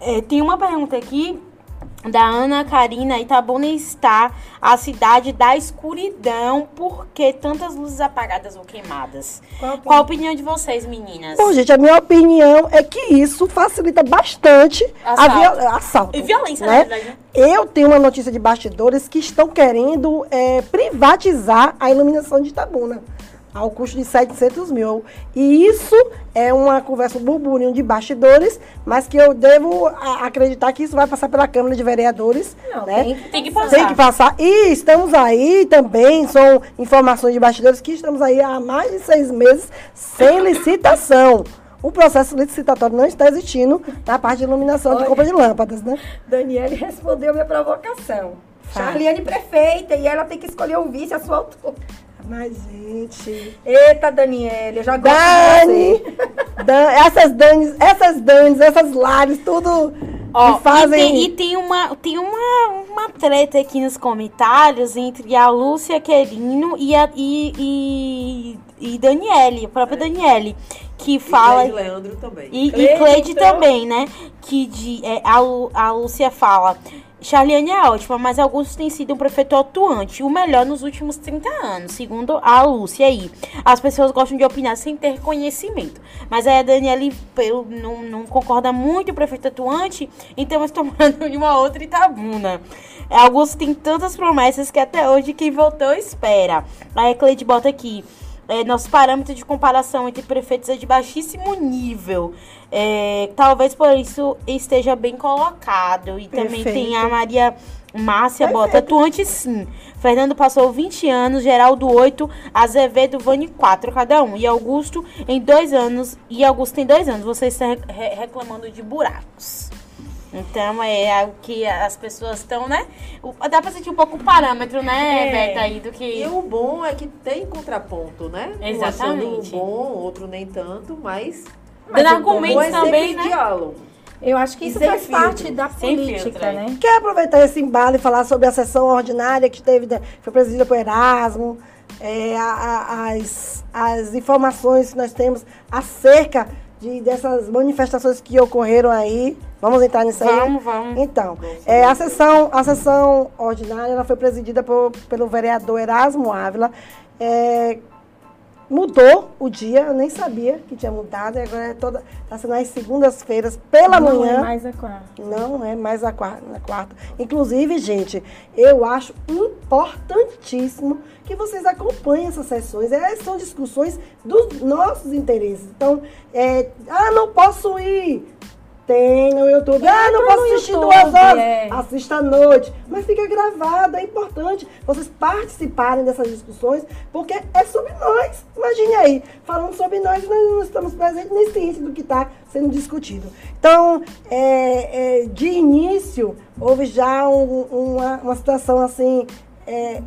É, tem uma pergunta aqui da Ana Karina. Itabuna está a cidade da escuridão. Por que tantas luzes apagadas ou queimadas? Qual a Qual a opinião de vocês, meninas? Bom, gente, a minha opinião é que isso facilita bastante a Assalto. viol- assalto. E violência, né? na verdade. né? Eu tenho uma notícia de bastidores que estão querendo é, privatizar a iluminação de Itabuna ao custo de 700 mil. E isso é uma conversa, um burburinho de bastidores, mas que eu devo a- acreditar que isso vai passar pela Câmara de Vereadores. Não, né? tem que Tem que passar. Tem que passar. E estamos aí também, são informações de bastidores, que estamos aí há mais de seis meses sem licitação. O processo licitatório não está existindo na parte de iluminação de Olha. compra de lâmpadas, né? Daniele respondeu minha provocação. Charliane prefeita e ela tem que escolher um vice à sua altura. Mas, gente. Eita, Daniele, eu já gosto Dani! de você. Dan- essas Danes, essas Danes, essas Lares, tudo Ó, que fazem. e, tem, e tem uma, tem uma, uma treta aqui nos comentários entre a Lúcia Querino e a e, e, e Daniele, a própria Daniele, que fala. E Cleide Leandro também. E, e Cleide, Cleide então. também, né? Que de, é, a, Lu- a Lúcia fala. Charliane é ótima, mas Augusto tem sido um prefeito atuante, o melhor nos últimos 30 anos, segundo a Lúcia aí. As pessoas gostam de opinar sem ter conhecimento. Mas aí a Daniele pelo- não, não concorda muito com o prefeito atuante, então eu estou falando de uma outra Itabuna. Augusto tem tantas promessas que até hoje quem voltou espera. Aí a Cleide bota aqui. É, nosso parâmetro de comparação entre prefeitos é de baixíssimo nível. É, talvez por isso esteja bem colocado. E também Perfeito. tem a Maria Márcia bota Perfeito. atuante sim. Fernando passou 20 anos, Geraldo 8, Azevedo, Vani 4 cada um. E Augusto em dois anos. E Augusto tem dois anos. Você está re- re- reclamando de buracos. Então é algo que as pessoas estão, né? O- Dá pra sentir um pouco o parâmetro, né, É. Berta, aí do que. E o bom é que tem contraponto, né? Um Exatamente. achando bom, outro nem tanto, mas. Dando mas o argumentos é também, né? diálogo. Eu acho que isso faz filtro. parte da política, filtro, é. né? Quer aproveitar esse embalo e falar sobre a sessão ordinária que teve, né, foi presidida por Erasmo, é, a- a- as, as informações que nós temos acerca de, dessas manifestações que ocorreram aí. Vamos entrar nisso aí? Vamos, vamos. Então, é, a, sessão, a sessão ordinária ela foi presidida por- pelo vereador Erasmo Ávila. É, mudou o dia, eu nem sabia que tinha mudado, e agora é toda. Está sendo às segundas-feiras pela Não manhã. é mais a quarta. Não é mais a quarta, na quarta. Inclusive, gente, eu acho importantíssimo que vocês acompanhem essas sessões. Elas são discussões dos nossos interesses. Então, é, ah, não posso ir. Tem no YouTube. Ah, não posso assistir YouTube, duas horas. é. Assista à noite. Mas fica gravado, é importante vocês participarem dessas discussões, porque é sobre nós. Imagine aí, falando sobre nós, nós não estamos presentes nem cientes do que está sendo discutido. Então, é, é, de início, houve já um- uma, uma situação assim. é,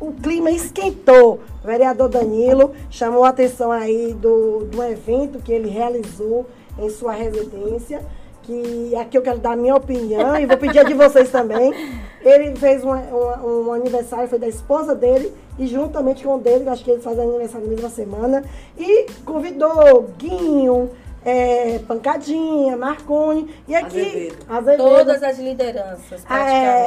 o clima esquentou. O vereador Danilo chamou a atenção aí do, do evento que ele realizou em sua residência. Que aqui eu quero dar a minha opinião e vou pedir a de vocês também. Ele fez um, aniversário, foi da esposa dele, e juntamente com o dele, acho que eles fazem aniversário na mesma semana, e convidou Guinho, é, Pancadinha, Marconi, e aqui. Azevedo. Azevedo. Todas as lideranças, praticamente.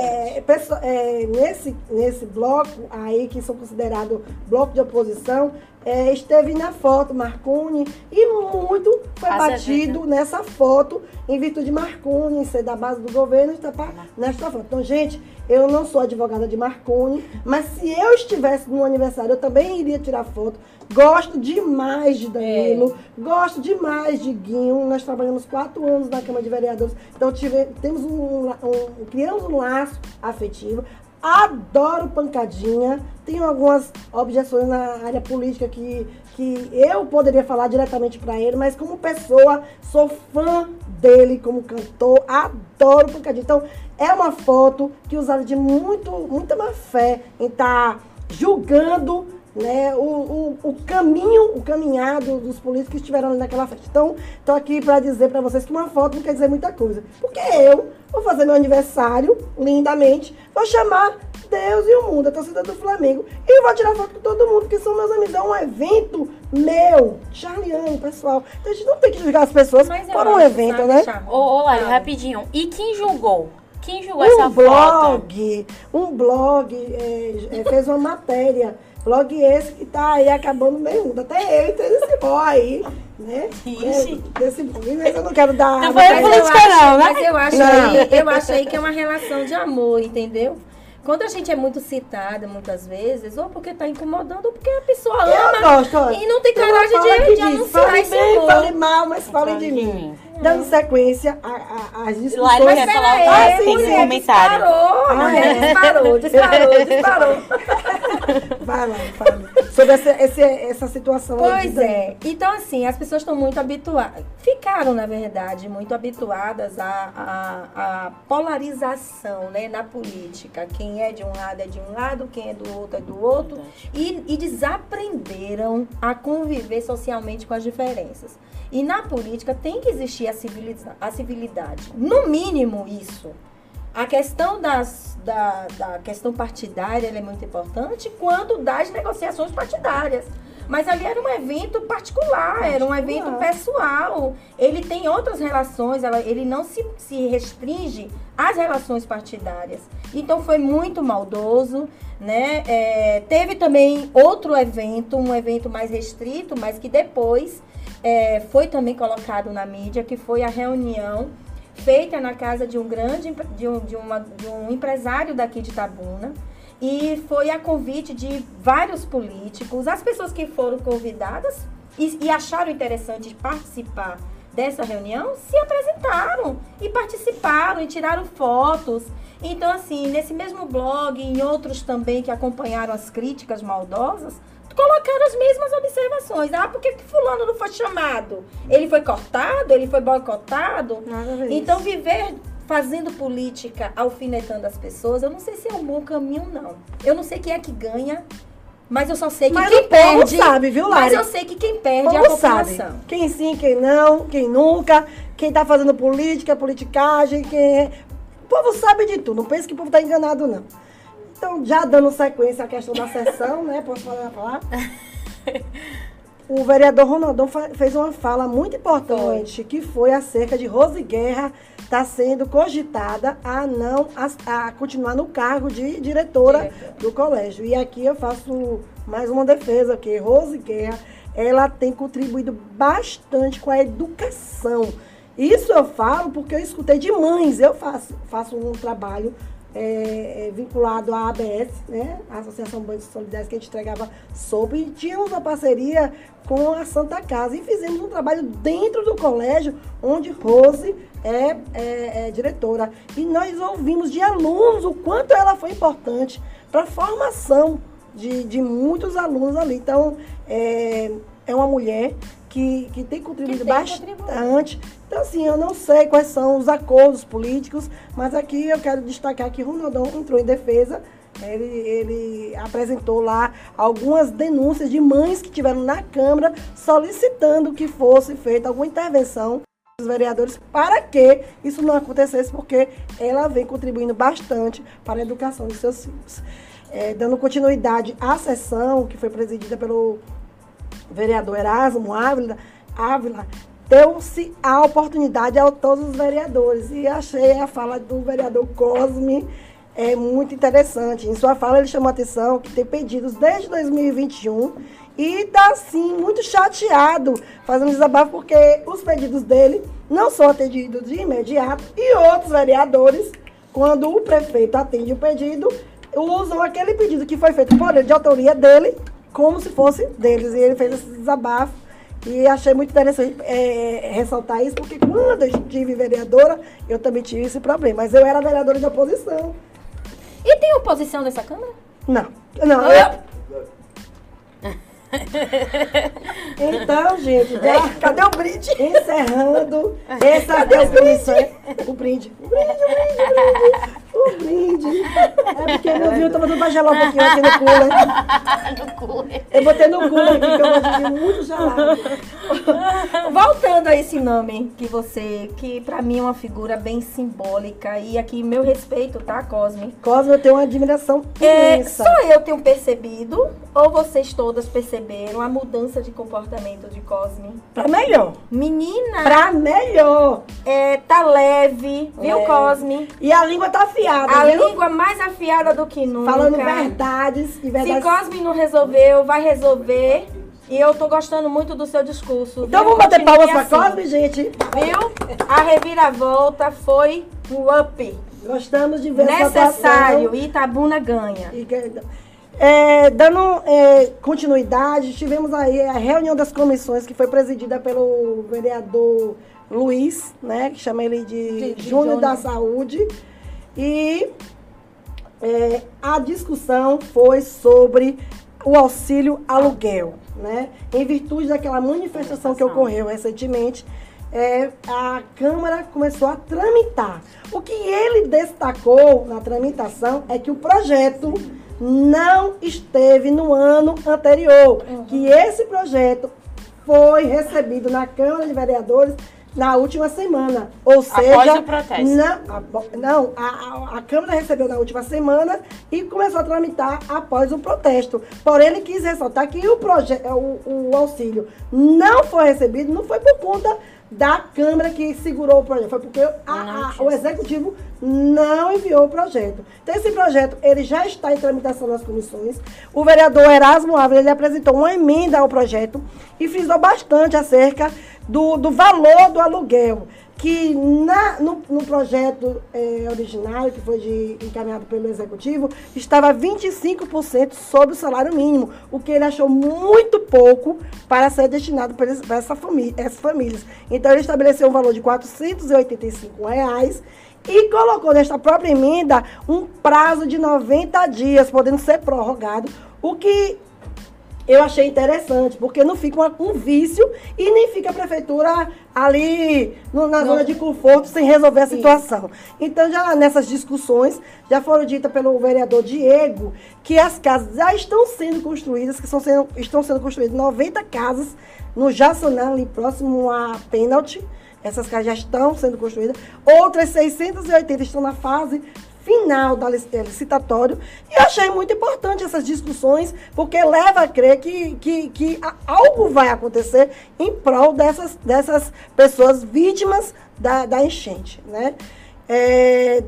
É, é, nesse, nesse bloco aí, que são considerados bloco de oposição, é, esteve na foto Marconi e muito foi Azevedo. batido nessa foto em virtude de Marconi ser da base do governo está nesta foto. Então, gente, eu não sou advogada de Marconi, mas se eu estivesse no aniversário, eu também iria tirar foto. Gosto demais de Danilo, gosto demais de Guinho. Nós trabalhamos quatro anos na Câmara de Vereadores, então tive, temos um, um- criamos um laço afetivo. Adoro pancadinha. Tenho algumas objeções na área política que, que eu poderia falar diretamente para ele, mas como pessoa, sou fã dele como cantor. Adoro pancadinha. Então, é uma foto que usaram de muito, muita má fé em estar julgando né, o, o, o caminho, o caminhado dos políticos que estiveram ali naquela festa. Então, estou aqui para dizer para vocês que uma foto não quer dizer muita coisa. Porque eu vou fazer meu aniversário lindamente, vou chamar Deus e o mundo, a torcida do Flamengo, e vou tirar foto com todo mundo, que são meus amigos. É um evento meu, Charliane, pessoal. Então a gente não tem que julgar as pessoas Mas por um evento, sabe, né? Ô, ô Lari, rapidinho. E quem julgou? Quem julgou essa Um foto? blog, um blog é, é, fez uma matéria. Blog esse que tá aí acabando meio. Até eu entrei nesse boy aí, né? Ixi. É, desse blog, mas eu não quero dar. Não foi política não, né? Mas eu acho, Não. aí, eu acho aí que é uma relação de amor, entendeu? Quando a gente é muito citada, muitas vezes, ou porque tá incomodando, ou porque a pessoa Eu ama gosto, e não tem coragem de, de diz, anunciar Fale esse bem, amor. fale mal, mas falem de de mim. mim. Dando sequência a- a- às discussões. quer Mas falar peraí, ah, sim, tem um comentário. Disparou, Ah, é. disparou, disparou, disparou. Vai lá, fala. Sobre essa, essa, essa situação. Pois é. Então, assim, as pessoas estão muito habituadas. Ficaram, na verdade, muito habituadas à, à, à polarização né, na política. Quem é de um lado é de um lado, quem é do outro é do outro. E, e desaprenderam a conviver socialmente com as diferenças. E na política tem que existir a, civiliza- a civilidade. No mínimo, isso. A questão das, da, da questão partidária é muito importante quando das negociações partidárias. Mas ali era um evento particular, era um evento pessoal. Ele tem outras relações, ela- ele não se, se restringe às relações partidárias. Então foi muito maldoso, né? É, teve também outro evento, um evento mais restrito, mas que depois é, foi também colocado na mídia, que foi a reunião feita na casa de um grande de um, de uma, de um empresário daqui de Tabuna e foi a convite de vários políticos, as pessoas que foram convidadas e, e acharam interessante participar dessa reunião se apresentaram e participaram e tiraram fotos. Então, assim, nesse mesmo blog e em outros também que acompanharam as críticas maldosas, colocaram as mesmas observações. Ah, por que, que fulano não foi chamado? Ele foi cortado? Ele foi boicotado? Então, viver fazendo política, alfinetando as pessoas, eu não sei se é um bom caminho, não. Eu não sei quem é que ganha, mas eu só sei que Mas quem perde... sabe, viu, Mas Lari? eu sei que quem perde é a povo sabe. população. Quem sim, quem não, quem nunca, quem tá fazendo política, politicagem, quem é. O povo sabe de tudo. Não pense que o povo tá enganado, não. Então, já dando sequência à questão da sessão, né? Posso falar? falar? O vereador Ronaldão fez uma fala muito importante, que foi acerca de Rose Guerra estar sendo cogitada a não a, a continuar no cargo de diretora Diretora. do colégio. E aqui eu faço mais uma defesa, que Rose Guerra, ela tem contribuído bastante com a educação. Isso eu falo porque eu escutei de mães. Eu faço, faço um trabalho é, é, vinculado à ABS, né? A Associação Banco Solidários, que a gente entregava sopa. E tínhamos uma parceria com a Santa Casa. E fizemos um trabalho dentro do colégio, onde Rose é, é, é diretora. E nós ouvimos de alunos o quanto ela foi importante para a formação de, de muitos alunos ali. Então, é, é uma mulher que, que tem contribuído tem bastante. Então, assim, eu não sei quais são os acordos políticos, mas aqui eu quero destacar que Ronaldão entrou em defesa. Ele, ele apresentou lá algumas denúncias de mães que tiveram na Câmara solicitando que fosse feita alguma intervenção dos vereadores para que isso não acontecesse, porque ela vem contribuindo bastante para a educação dos seus filhos. É, dando continuidade à sessão, que foi presidida pelo vereador Erasmo Ávila, Ávila deu-se a oportunidade a todos os vereadores. E achei a fala do vereador Cosme é, muito interessante. Em sua fala, ele chamou a atenção que tem pedidos desde 2021 e está, assim, muito chateado fazendo desabafo, porque os pedidos dele não são atendidos de imediato e outros vereadores, quando o prefeito atende o pedido, usam aquele pedido que foi feito por ele, de autoria dele, como se fosse deles. E ele fez esse desabafo. E achei muito interessante é, ressaltar isso, porque quando eu estive vereadora, eu também tive esse problema. Mas eu era vereadora de oposição. E tem oposição nessa Câmara? Não. Não. eu- Então, gente, já Cadê o brinde? encerrando essas duas comissões. O brinde. O brinde, o brinde, o brinde. O brinde. É porque não viu, eu tava dando pra gelar um pouquinho aqui no cooler. no cooler. Eu botei no cooler aqui, que eu gosto de muito gelado. Voltando a esse nome que você, que pra mim é uma figura bem simbólica e aqui meu respeito, tá, Cosme? Cosme, eu tenho uma admiração É, imensa. só eu tenho percebido ou vocês todas perceberam a mudança de comportamento de Cosme? Pra melhor. Menina, Pra melhor. é, tá leve, viu, Leve. Cosme? E a língua tá afiada, A viu? língua mais afiada do que nunca. Falando verdades e Se verdades. Cosme não resolveu, vai resolver. E eu tô gostando muito do seu discurso. Então viu? vamos bater palmas pra assim. Cosme, gente. Viu? A reviravolta foi um up. Gostamos de ver Necessário. atuação. Itabuna ganha. E que- É, dando é, continuidade, tivemos aí a reunião das comissões que foi presidida pelo vereador Luiz, né, que chama ele de, De- de Júnior da. Saúde. E é, a discussão foi sobre o auxílio aluguel, né? Em virtude daquela manifestação que ocorreu recentemente, é, a Câmara começou a tramitar. O que ele destacou na tramitação é que o projeto não esteve no ano anterior, uhum. que esse projeto foi recebido na Câmara de Vereadores na última semana. Ou seja, Após o protesto. Na, não, a, a, a, Câmara recebeu na última semana e começou a tramitar após o protesto. Porém, ele quis ressaltar que o, projeto, o, o auxílio não foi recebido, não foi por conta da Câmara que segurou o projeto. Foi porque a, a, o Executivo não enviou o projeto. Então, esse projeto, ele já está em tramitação nas comissões. O vereador Erasmo Ávila, ele apresentou uma emenda ao projeto e frisou bastante acerca do, do valor do aluguel que na, no, no projeto é, originário, que foi de, encaminhado pelo Executivo, estava 25% sobre o salário mínimo, o que ele achou muito pouco para ser destinado para, essa família, essas famílias. Então, ele estabeleceu um valor de 485 reais e colocou nesta própria emenda um prazo de 90 dias, podendo ser prorrogado, o que eu achei interessante, porque não fica uma, um vício e nem fica a prefeitura ali no, na não. zona de conforto sem resolver a situação. Então, já nessas discussões, já foram ditas pelo vereador Diego que as casas já estão sendo construídas, que são sendo, estão sendo construídas 90 casas no Jaçanã, ali próximo a Pênalti. Essas casas já estão sendo construídas. Outras 680 estão na fase final da licitatório. E achei muito importante essas discussões, porque leva a crer que, que, que algo vai acontecer em prol dessas, dessas pessoas vítimas da, da enchente. Né? É,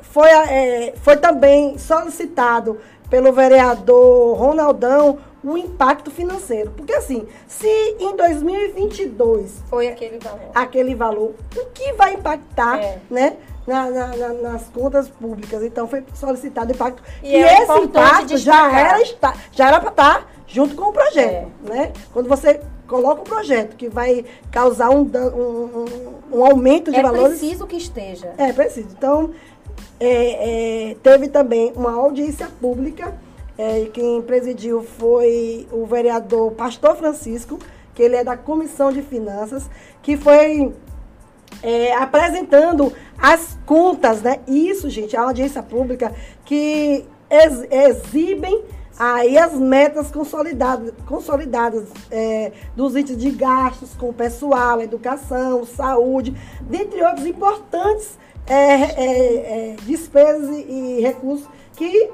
foi, é, foi também solicitado pelo vereador Ronaldão o impacto financeiro. Porque assim, se em 2022 foi aquele valor, aquele valor, o que vai impactar, é. né? Na, na, na, nas contas públicas. Então foi solicitado impacto. E que é esse impacto já era, já era para estar tá junto com o projeto. É. Né? Quando você coloca um projeto que vai causar um, um, um, um aumento de é valores. É preciso que esteja. É preciso. Então, é, é, teve também uma audiência pública. É, quem presidiu foi o vereador Pastor Francisco, que ele é da Comissão de Finanças, que foi é, apresentando as contas, né? Isso, gente, é uma audiência pública que ex exibem aí as metas consolidadas, consolidadas é, dos itens de gastos com pessoal, educação, saúde, dentre outros importantes é, é, é despesas e, e recursos que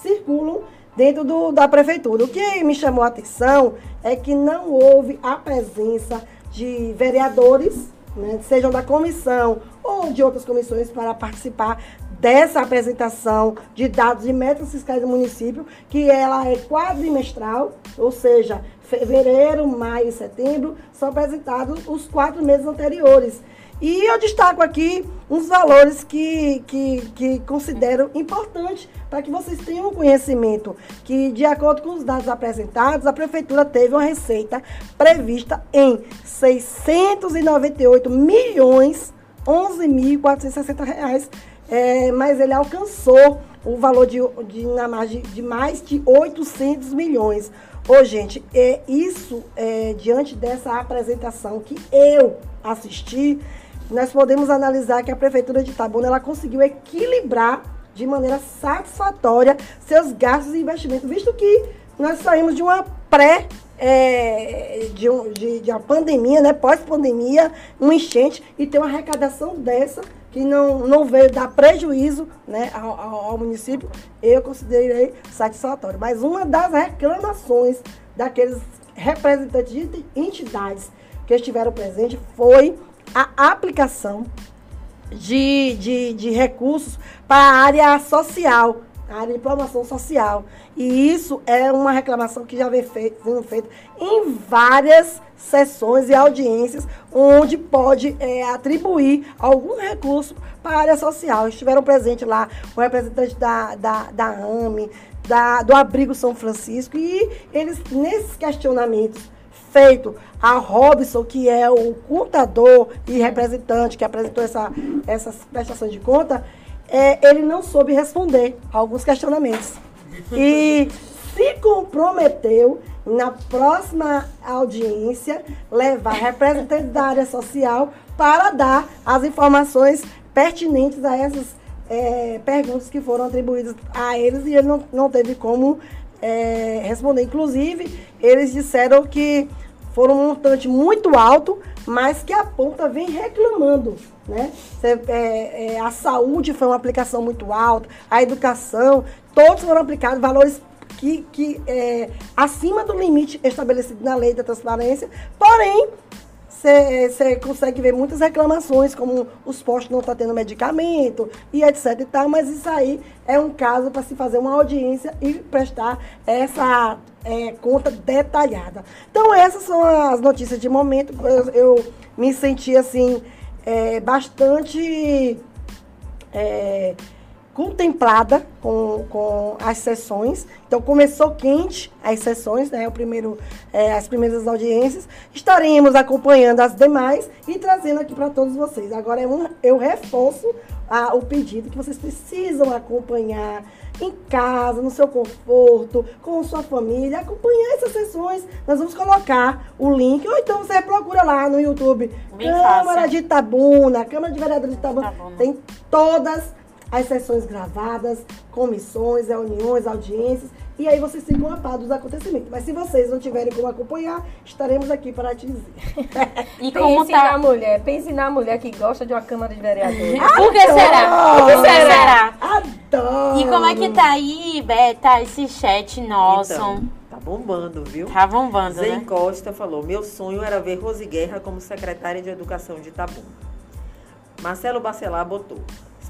circulam dentro do, da prefeitura. O que me chamou a atenção é que não houve a presença de vereadores né, sejam da comissão ou de outras comissões, para participar dessa apresentação de dados e metas fiscais do município, que ela é quadrimestral, ou seja, fevereiro, maio e setembro, são apresentados os quatro meses anteriores. E eu destaco aqui uns valores que, que, que considero importantes para que vocês tenham conhecimento que, de acordo com os dados apresentados, a Prefeitura teve uma receita prevista em 698 milhões 11.460 reais, é, mas ele alcançou o valor de, de, de, de mais de 800 milhões. Ô, gente, é isso, é, diante dessa apresentação que eu assisti, nós podemos analisar que a Prefeitura de Itabuna ela conseguiu equilibrar de maneira satisfatória seus gastos e investimentos, visto que nós saímos de uma pré é, de, um, de, de, uma pandemia, né, pós-pandemia, um enchente, e ter uma arrecadação dessa que não, não veio dar prejuízo né, ao, ao, município, eu considerei satisfatório. Mas uma das reclamações daqueles representantes de entidades que estiveram presentes foi a aplicação de, de, de recursos para a área social, a área de promoção social. E isso é uma reclamação que já vem feito, sendo feita em várias sessões e audiências, onde pode é, atribuir algum recurso para a área social. Estiveram presentes lá o representante da, da, da AME, da, do Abrigo São Francisco, e eles, nesses questionamentos feito a Robson, que é o contador e representante que apresentou essa, essas prestações de conta, é, ele não soube responder alguns questionamentos. E se comprometeu na próxima audiência levar representantes da área social para dar as informações pertinentes a essas é, perguntas que foram atribuídas a eles e ele não, não teve como é, responder. Inclusive, eles disseram que foram um montante muito alto, mas que a ponta vem reclamando. Né? É, é, a saúde foi uma aplicação muito alta, a educação, todos foram aplicados valores que, que é, acima do limite estabelecido na lei da transparência, porém você consegue ver muitas reclamações, como os postos não estão tá tendo medicamento e etc e tal, mas isso aí é um caso para se fazer uma audiência e prestar essa é, conta detalhada. Então essas são as notícias de momento. Eu, eu me senti assim é, bastante é, contemplada com, com as sessões. Então começou quente as sessões, né? O primeiro, é, as primeiras audiências. Estaremos acompanhando as demais e trazendo aqui para todos vocês. Agora é um, eu reforço a, o pedido que vocês precisam acompanhar em casa, no seu conforto, com sua família, acompanhar essas sessões. Nós vamos colocar o link, ou então você procura lá no YouTube. Bem Câmara fácil. de Itabuna, Câmara de Vereadores de Itabuna. Itabuna. Tem todas as sessões gravadas, comissões, reuniões, audiências, e aí vocês ficam a par dos acontecimentos. Mas se vocês não tiverem como acompanhar, estaremos aqui para te dizer. e como pense tá... na mulher, pense na mulher que gosta de uma Câmara de Vereadores. Por que será? Por que será? Adoro! E como é que tá aí, Beta, esse chat nosso? Então, tá bombando, viu? Tá bombando, Zé né? Costa falou, meu sonho era ver Rose Guerra como secretária de Educação de Itabuna. Marcelo Bacelar botou,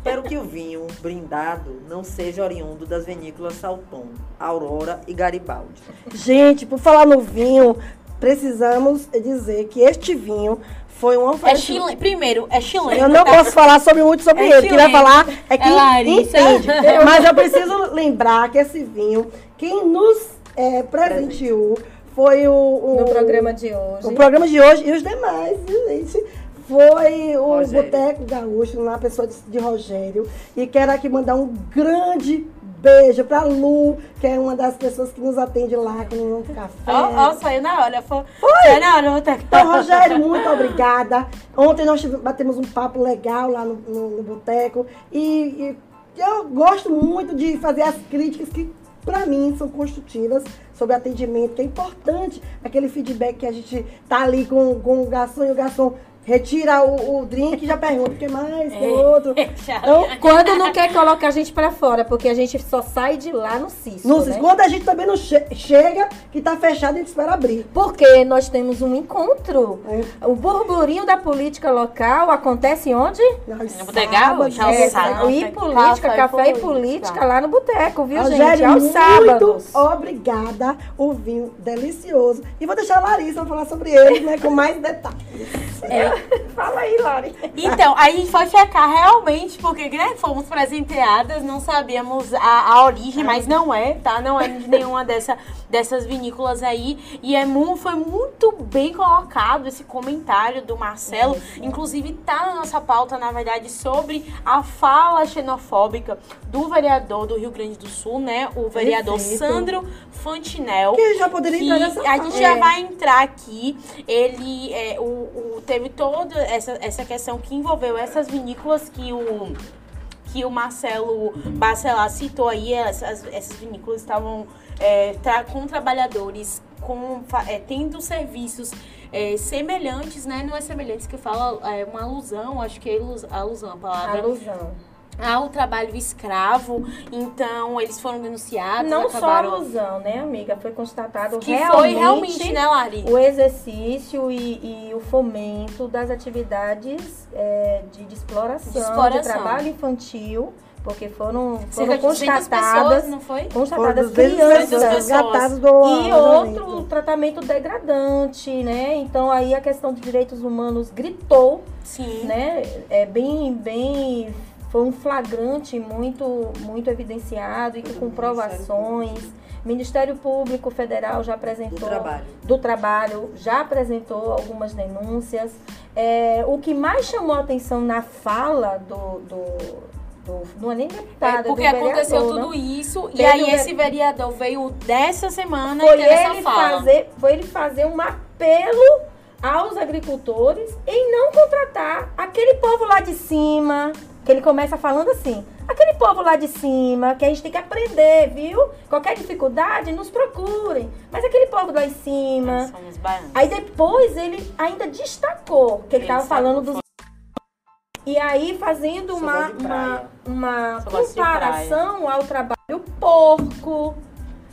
Espero que o vinho brindado não seja oriundo das vinícolas Salton, Aurora e Garibaldi. Gente, por falar no vinho, precisamos dizer que este vinho foi um É chile... Primeiro, é chileno. Eu não tá? posso falar sobre muito sobre é ele. Queria falar é que é entende. Mas eu preciso lembrar que esse vinho, quem nos é, presenteou foi o, o, No programa de hoje. O programa de hoje e os demais, gente foi o Boteco Gaúcho, na pessoa de, de, Rogério. E quero aqui mandar um grande beijo pra Lu, que é uma das pessoas que nos atende lá com um café. Ó, oh, oh, saiu na hora. Foi, foi. na hora, Boteco. Então, Rogério, muito obrigada. Ontem nós batemos um papo legal lá no, no, no Boteco. E, e eu gosto muito de fazer as críticas que para mim, são construtivas sobre atendimento, que é importante aquele feedback que a gente tá ali com, com o garçom e o garçom retira o, o drink e já pergunta o que mais, o é, outro. Então, quando não quer colocar a gente para fora, porque a gente só sai de lá no Cisco. No né? Quando a gente também não che chega, que tá fechado, a gente espera abrir. Porque nós temos um encontro. É. O burburinho da política local acontece onde? No Botegal, já é, sábado. E política, café, café e política lá no boteco, viu, Rogério, gente? Aos muito sábados. Obrigada. O vinho delicioso. E vou deixar a Larissa falar sobre ele, né, com mais detalhes. É, Fala aí, Lari. Então, aí a gente foi checar realmente, porque né, fomos presenteadas, não sabíamos a, a origem, mas não é, tá? Não é de nenhuma dessa, dessas vinícolas aí. E é foi muito bem colocado esse comentário do Marcelo. É Inclusive, tá na nossa pauta, na verdade, sobre a fala xenofóbica do vereador do Rio Grande do Sul, né? O vereador Perfeito. Sandro Fantinel. Que já poderia entrar nessa A gente já vai entrar aqui. Ele é, o, o, teve toda essa, essa questão que envolveu essas vinícolas que o que o Marcelo Bacelar citou aí, essas, essas vinícolas estavam é, tra com trabalhadores com, é, tendo serviços é, semelhantes, né? Não é semelhantes que fala é uma alusão, acho que é alusão a palavra. Alusão ao trabalho escravo, então eles foram denunciados. Não acabaram... só alusão, né, amiga? Foi constatado que realmente, foi realmente, né, Lari? O exercício e, e o fomento das atividades é, de, de, exploração, de, exploração, de trabalho infantil porque foram, foram constatadas, pessoas, não foi? constatadas crianças e outro tratamento degradante, né? Então aí a questão de direitos humanos gritou, Sim. né? É bem, bem foi um flagrante muito, muito evidenciado e com comprovações. Ministério Público Federal já apresentou do trabalho, do trabalho já apresentou algumas denúncias. É, o que mais chamou a atenção na fala do, do do não é nem deputado, É, é porque do aconteceu vereador, tudo né? isso e aí ve- esse vereador veio dessa semana foi e teve essa ele fala. fazer, foi ele fazer um apelo aos agricultores em não contratar aquele povo lá de cima, que ele começa falando assim, aquele povo lá de cima, que a gente tem que aprender, viu? Qualquer dificuldade, nos procurem. Mas aquele povo lá em cima. Somos baianos. Aí depois ele ainda destacou que ele estava falando dos. E aí fazendo uma, uma, uma comparação ao trabalho porco,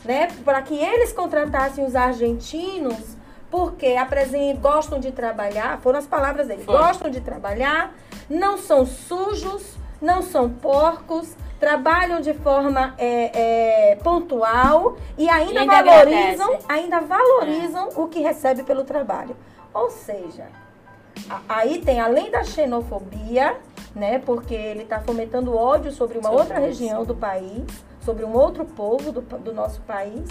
né? Para que eles contratassem os argentinos, porque apresentam, gostam de trabalhar, foram as palavras dele, Foi. gostam de trabalhar, não são sujos, não são porcos, trabalham de forma é, é, pontual e ainda, E ainda valorizam, agradece. ainda valorizam o que recebe pelo trabalho. Ou seja, aí tem além da xenofobia, né, porque ele está fomentando ódio sobre uma Sobre outra região do país, sobre um outro povo do, do nosso país.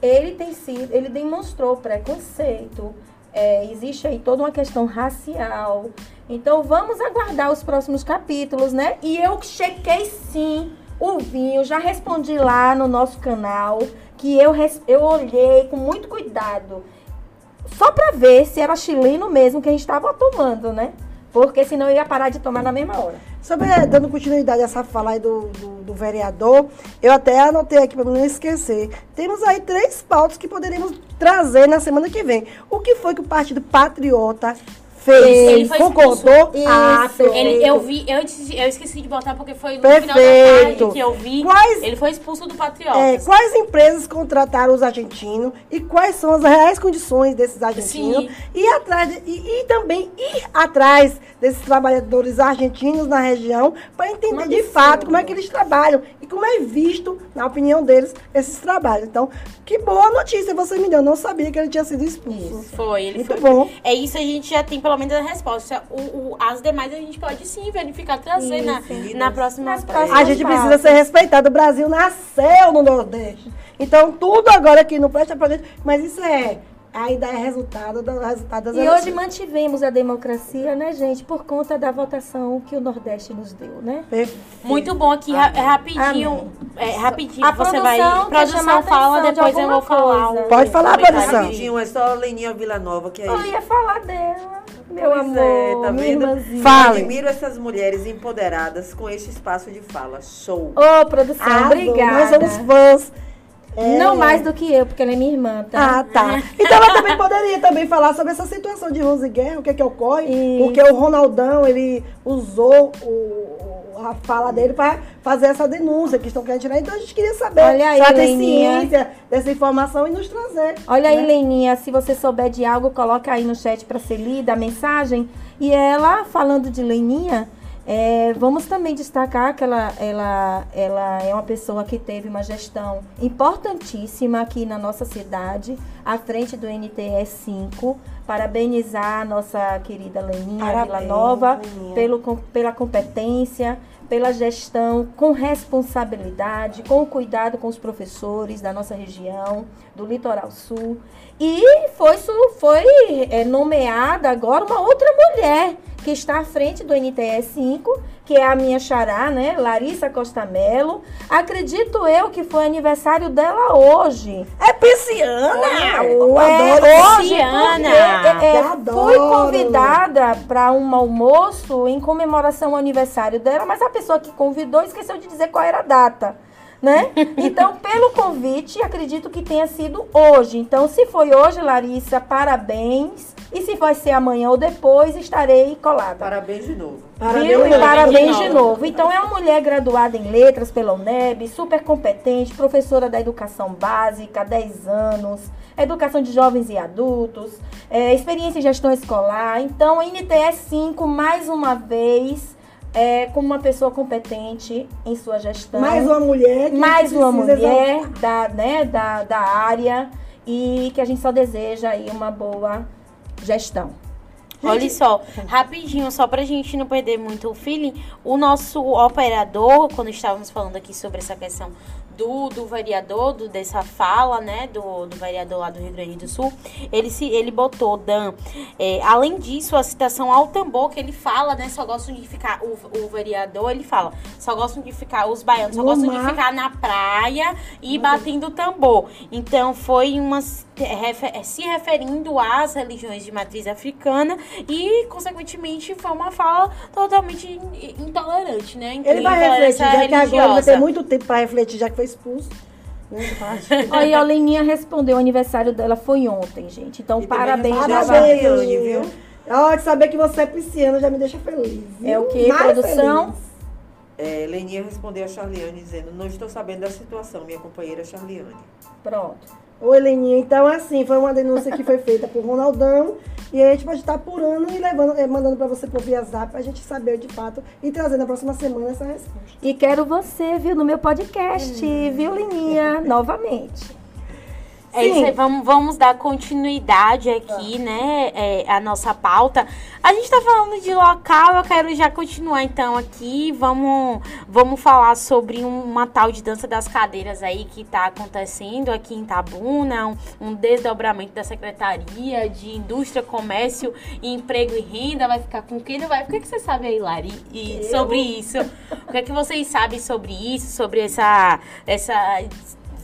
Ele tem sido, ele demonstrou preconceito. é, existe aí toda uma questão racial. Então vamos aguardar os próximos capítulos, né? E eu chequei sim o vinho, já respondi lá no nosso canal que eu, eu olhei com muito cuidado só pra ver se era chileno mesmo que a gente tava tomando, né? Porque senão eu ia parar de tomar na mesma hora. Sobre, eh, dando continuidade a essa fala aí do, do, do vereador, eu até anotei aqui para não esquecer. Temos aí três pautas que poderíamos trazer na semana que vem. O que foi que o Partido Patriota fez? Ele foi Concordou? Ah, Isso. perfeito. Ele, eu vi, eu, eu esqueci de botar porque foi no Perfeito. final da tarde que eu vi. Quais- Ele foi expulso do Patriota. É, quais empresas contrataram os argentinos e quais são as reais condições desses argentinos Sim. e atrás de- e, e também ir atrás desses trabalhadores argentinos na região para entender de fato como é que eles trabalham como é visto, na opinião deles, esses trabalhos. Então, que boa notícia você me deu. Eu não sabia que ele tinha sido expulso. Foi, ele Muito foi. bom. É isso, a gente já tem pelo menos a resposta. O, o- as demais a gente pode sim verificar, trazer na, Isso. na próxima. Nas próximas A gente precisa ser respeitado. O Brasil nasceu no Nordeste. Então, tudo agora aqui não presta pra gente. Mas isso é. Ainda é resultado, do, resultado das E eleições. hoje mantivemos a democracia, né, gente, por conta da votação que o Nordeste nos deu, né? Perfeito. Muito bom aqui, ra- é rapidinho. É, rapidinho, A você produção vai. quer Produção chamar a fala, atenção de depois eu vou falar. coisa. um Pode falar, produção. Rapidinho, é só Leninha Villanova, que é Eu ia falar dela, meu Pois amor, é, tá vendo? irmãzinha. Fale. Admiro essas mulheres empoderadas com este espaço de fala. Show. Ô, produção, Arrasou. obrigada. Nós somos fãs. É. Não mais do que eu, porque ela é minha irmã, tá? Ah, tá. Então ela também poderia também falar sobre essa situação de Rose Guerra, o que é que ocorre, Isso. porque o Ronaldão, ele usou o, a fala dele para fazer essa denúncia que estão querendo tirar. Então a gente queria saber Olha aí, Leninha. ciência dessa informação e nos trazer. Olha aí, né? Leninha, se você souber de algo, coloca aí no chat para ser lida a mensagem. E ela, falando de Leninha, é, vamos também destacar que ela, ela, ela é uma pessoa que teve uma gestão importantíssima aqui na nossa cidade, à frente do NTE 5. Parabenizar a nossa querida Leninha Vila Parabéns, Nova Leninha. pelo, pela competência, pela gestão com responsabilidade, com cuidado com os professores da nossa região, do Litoral Sul. E foi, foi é, nomeada agora uma outra mulher que está à frente do NTE 5, que é a minha xará, né? Larissa Costa Mello. Acredito eu que foi aniversário dela hoje. É pisciana! Eu É, adoro hoje, Luciana. porque, é, é, Eu adoro. fui convidada para um almoço em comemoração ao aniversário dela, mas a pessoa que convidou esqueceu de dizer qual era a data. Né? Então, pelo convite, acredito que tenha sido hoje. Então, se foi hoje, Larissa, parabéns. E se vai ser amanhã ou depois, estarei colada. Parabéns de novo. Parabéns, Viu? E parabéns de de novo. Então, é uma mulher graduada em letras pela UNEB, super competente, professora da educação básica, 10 anos, educação de jovens e adultos, é, experiência em gestão escolar. Então, a NTE 5, mais uma vez, é, como uma pessoa competente em sua gestão. Mais uma mulher que Mais uma mulher exaltar. da, né, da, da área e que a gente só deseja aí uma boa gestão. Olha só, rapidinho, só pra gente não perder muito o feeling, o nosso operador, quando estávamos falando aqui sobre essa questão do, do vereador, do, dessa fala, né, do, do vereador lá do Rio Grande do Sul, ele, se, ele botou, Dan, é, além disso, a citação ao tambor, que ele fala, né, só gostam de ficar, o, o vereador, ele fala, só gostam de ficar, os baianos só gostam mar. de ficar na praia e batendo tambor. Então, foi uma, refer- se referindo às religiões de matriz africana e, consequentemente, foi uma fala totalmente in- intolerante, né? Ele vai Intolerância refletir, já que agora vai religiosa. ter muito tempo para refletir, já que foi expulso. Né. Aí a Leninha respondeu, o aniversário dela foi ontem, gente. Então, E parabéns, Charliane. Charliane, viu? Ó, de saber que você é pisciana já me deixa feliz. É o quê? Mais Produção? feliz. É, Leninha respondeu a Charliane dizendo, não estou sabendo da situação, minha companheira Charliane. Pronto. Oi, Leninha. Então, assim, foi uma denúncia que foi feita por Ronaldão. E a gente pode estar apurando e levando, eh, mandando para você por via zap pra gente saber de fato e trazer na próxima semana essa resposta. E quero você, viu, no meu podcast, viu, Leninha? Novamente. É isso aí, vamos, vamos dar continuidade aqui, né? É, a nossa pauta. A gente tá falando de local, eu quero já continuar então aqui. Vamos, vamos falar sobre um- uma tal de dança das cadeiras aí que tá acontecendo aqui em Tabuna, um, um desdobramento da Secretaria de Indústria, Comércio Emprego e Renda. Vai ficar com quem? Não vai? O que, que você sabe aí, Lari, e sobre isso? O que é que vocês sabem sobre isso? Sobre essa. essa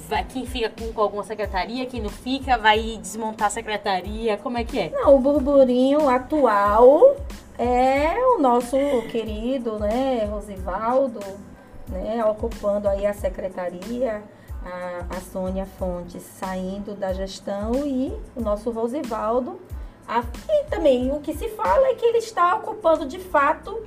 vai, quem fica com, com alguma secretaria, quem não fica, vai desmontar a secretaria, como é que é? Não, o burburinho atual é o nosso querido, né, Rosivaldo, né, ocupando aí a secretaria, a, a Sônia Fontes saindo da gestão e o nosso Rosivaldo. A, e também o que se fala é que ele está ocupando de fato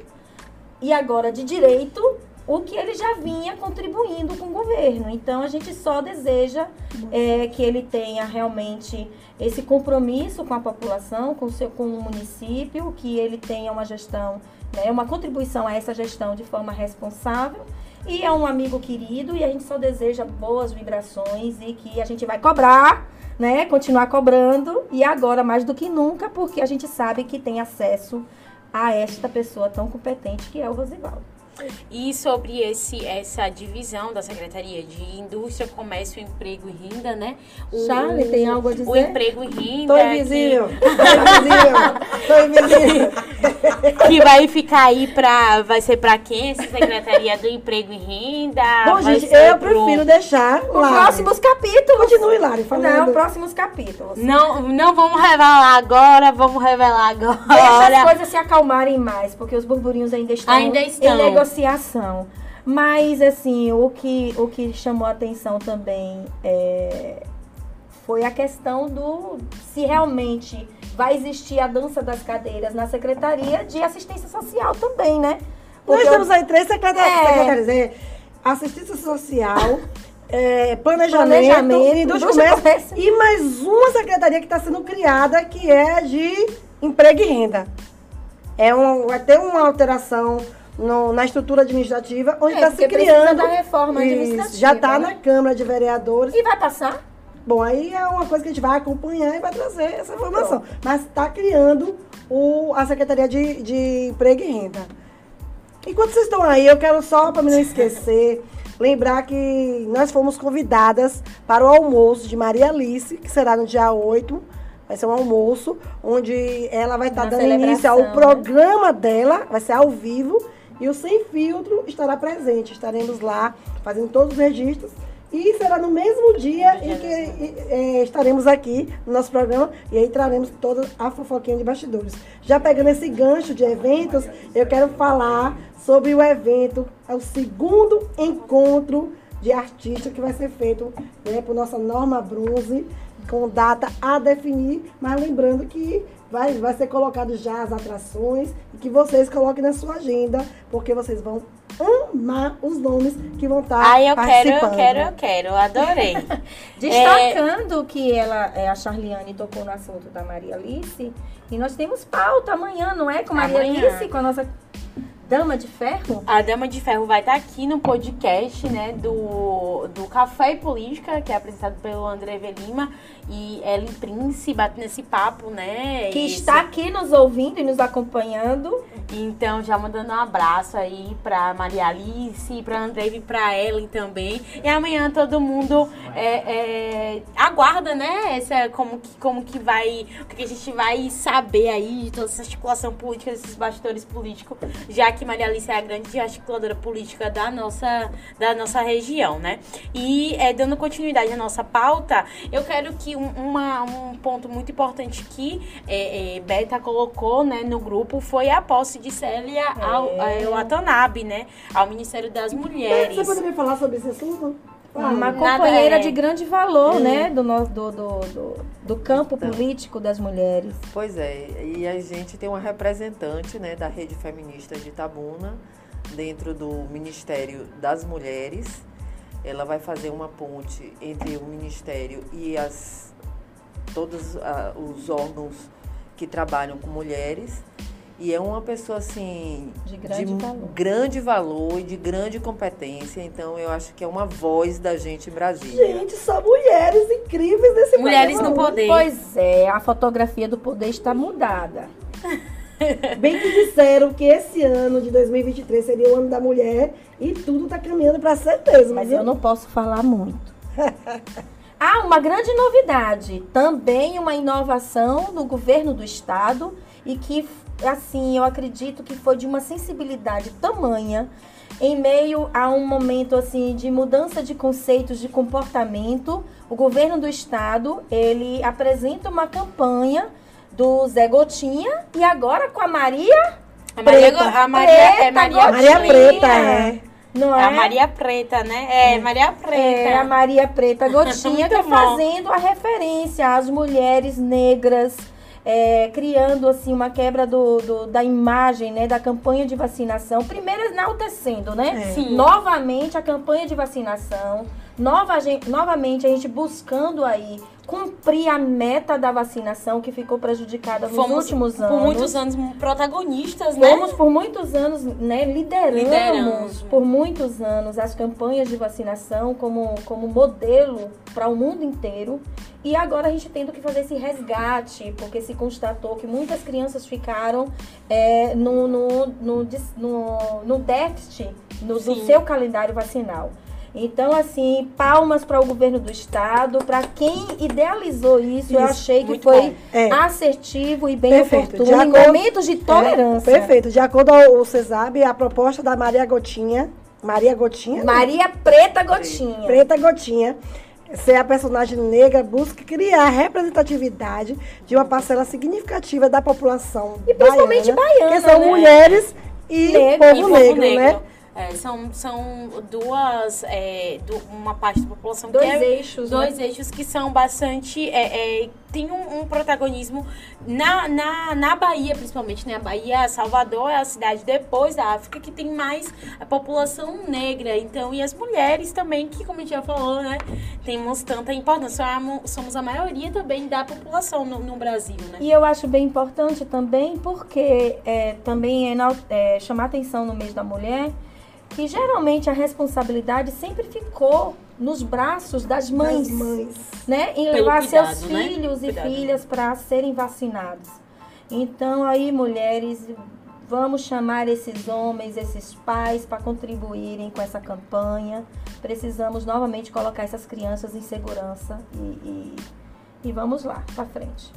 e agora de direito o que ele já vinha contribuindo com o governo. Então a gente só deseja é, que ele tenha realmente esse compromisso com a população, com o seu com o município, que ele tenha uma gestão, né, uma contribuição a essa gestão de forma responsável. E é um amigo querido e a gente só deseja boas vibrações e que a gente vai cobrar, né? Continuar cobrando e agora mais do que nunca, porque a gente sabe que tem acesso a esta pessoa tão competente que é o Rosivaldo. E sobre esse, essa divisão da Secretaria de Indústria, Comércio, Emprego e Renda, né? O, Charlie, tem algo a O dizer? emprego e renda. Tô invisível. Tô invisível. Tô invisível. Que, que vai ficar aí pra. Vai ser pra quem? Essa Secretaria do Emprego e Renda? Bom, vai gente, eu pro- prefiro deixar Os lá. próximos capítulos. Continue, Lari, falando. Não, próximos capítulos. Não, não vamos revelar agora, vamos revelar Deixa as agora. coisas se acalmarem mais, porque os burburinhos ainda estão, Ainda estão. em negociação. Mas, assim, o que, o que chamou a atenção também é, foi a questão do se realmente vai existir a dança das cadeiras na Secretaria de Assistência Social também, né? Nós Porque temos aí três secretarias. É. é, assistência social, é, planejamento, Planejamento, indústria indústria comércio. comércio. E mais uma secretaria que está sendo criada, que é de emprego e renda. É um, vai ter uma alteração no- na estrutura administrativa, onde É, está se porque precisa criando. da reforma administrativa, já está né? na Câmara de Vereadores. E vai passar? Bom, aí é uma coisa que a gente vai acompanhar e vai trazer essa informação. Mas está criando o, a Secretaria de, de Emprego e Renda. Enquanto vocês estão aí, eu quero só, para me não esquecer, lembrar que nós fomos convidadas para o almoço de Maria Alice, que será no dia 8. Vai ser um almoço onde ela vai estar Uma dando início ao né? programa dela, vai ser ao vivo, e o Sem Filtro estará presente. Estaremos lá fazendo todos os registros. E será no mesmo dia em que eh, estaremos aqui no nosso programa e aí traremos toda a fofoquinha de bastidores. Já pegando esse gancho de eventos, eu quero falar sobre o evento, é o segundo encontro de artistas que vai ser feito né, por nossa Norma Brunze, com data a definir, mas lembrando que vai, vai ser colocado já as atrações e que vocês coloquem na sua agenda, porque vocês vão amar os nomes que vão estar Ai, eu quero, eu quero, eu quero, eu adorei. Destacando que ela, é, a Charliane tocou no assunto da Maria Alice, e nós temos pauta amanhã, não é? Com Maria Amanhã. Alice, com a nossa Dama de Ferro. A Dama de Ferro vai estar aqui no podcast, né, do, do Café e Política, que é apresentado pelo André Velima e Ellen Prince, batendo esse papo, né? Que e está aqui nos ouvindo e nos acompanhando. Então, já mandando um abraço aí pra Maria Alice, pra André e pra Ellen também. E amanhã todo mundo é, é, aguarda, né? Essa, como, que, como que vai. O que a gente vai saber aí de toda essa articulação política, desses bastidores políticos, já que Maria Alice é a grande articuladora política da nossa, da nossa região, né? E é, dando continuidade à nossa pauta, eu quero que um, uma, um ponto muito importante que é, é, Beta colocou né, no grupo foi a posse de Célia ao, É. ao Atanab, né? Ao Ministério das Mulheres. Você poderia falar sobre esse assunto? Uma companheira é. de grande valor, né? Do, no- do, do, do, do campo político das mulheres. Pois é, e a gente tem uma representante né, da Rede Feminista de Itabuna, dentro do Ministério das Mulheres. Ela vai fazer uma ponte entre o Ministério e as, todos ah, os órgãos que trabalham com mulheres. E é uma pessoa assim De grande valor. grande valor e de grande competência. Então eu acho que é uma voz da gente em Brasília. Gente, só mulheres incríveis nesse Mulheres no poder. Pois é, a fotografia do poder está mudada. Bem que disseram que esse ano de 2023 seria o ano da mulher e tudo tá caminhando para ser mesmo. Mas eu não posso falar muito. Há uma grande novidade, também uma inovação no governo do estado e que, assim, eu acredito que foi de uma sensibilidade tamanha em meio a um momento assim de mudança de conceitos de comportamento. O governo do estado, ele apresenta uma campanha do Zé Gotinha e agora com a Maria A Maria, Preta. a Maria, é Preta, Maria, Maria Preta, é. não É é? a Maria Preta, né? É, Maria Preta. É, a Maria Preta Gotinha, que bom. fazendo a referência às mulheres negras, é, criando assim uma quebra do, do- da imagem, né, da campanha de vacinação. Primeiro enaltecendo, né? É. Sim. Novamente a campanha de vacinação. Nova, novamente a gente buscando aí cumprir a meta da vacinação que ficou prejudicada nos Fomos, últimos anos. por muitos anos, protagonistas, né? Fomos por muitos anos, né, lideramos Lideramos. por muitos anos as campanhas de vacinação como, como modelo para o mundo inteiro. E agora a gente tendo que fazer esse resgate, porque se constatou que muitas crianças ficaram é, no, no, no, no, no déficit no, do seu calendário vacinal. Então, assim, palmas para o governo do estado, para quem idealizou isso, eu Isso, achei que foi. É. assertivo e bem Perfeito. oportuno De em acordo- momentos de tolerância. É, perfeito. De acordo ao CESAB, a proposta da Maria Gotinha, Maria Gotinha, Maria Preta Gotinha. Preta Gotinha, ser a personagem negra, busca criar a representatividade de uma parcela significativa da população E principalmente baiana, que são né? mulheres e Negro. povo, E povo negro, negro. né? É, são, são duas, é, uma parte da população Dois que é, eixos, dois né? eixos que são bastante, é, é, tem um, um protagonismo na, na, na Bahia, principalmente, né? A Bahia, Salvador é a cidade depois da África que tem mais a população negra, então, e as mulheres também, que como a gente já falou, né? Temos tanta importância, somos- a maioria também da população no, no Brasil, né? E eu acho bem importante também, porque é, também é, é, chamar atenção no mês da mulher, que geralmente a responsabilidade sempre ficou nos braços das mães, Das mães. né? Em Pelo levar cuidado, seus né? filhos e Cuidado. filhas para serem vacinados. Então aí, mulheres, vamos chamar esses homens, esses pais para contribuírem com essa campanha. Precisamos novamente colocar essas crianças em segurança e, e, e vamos lá, para frente.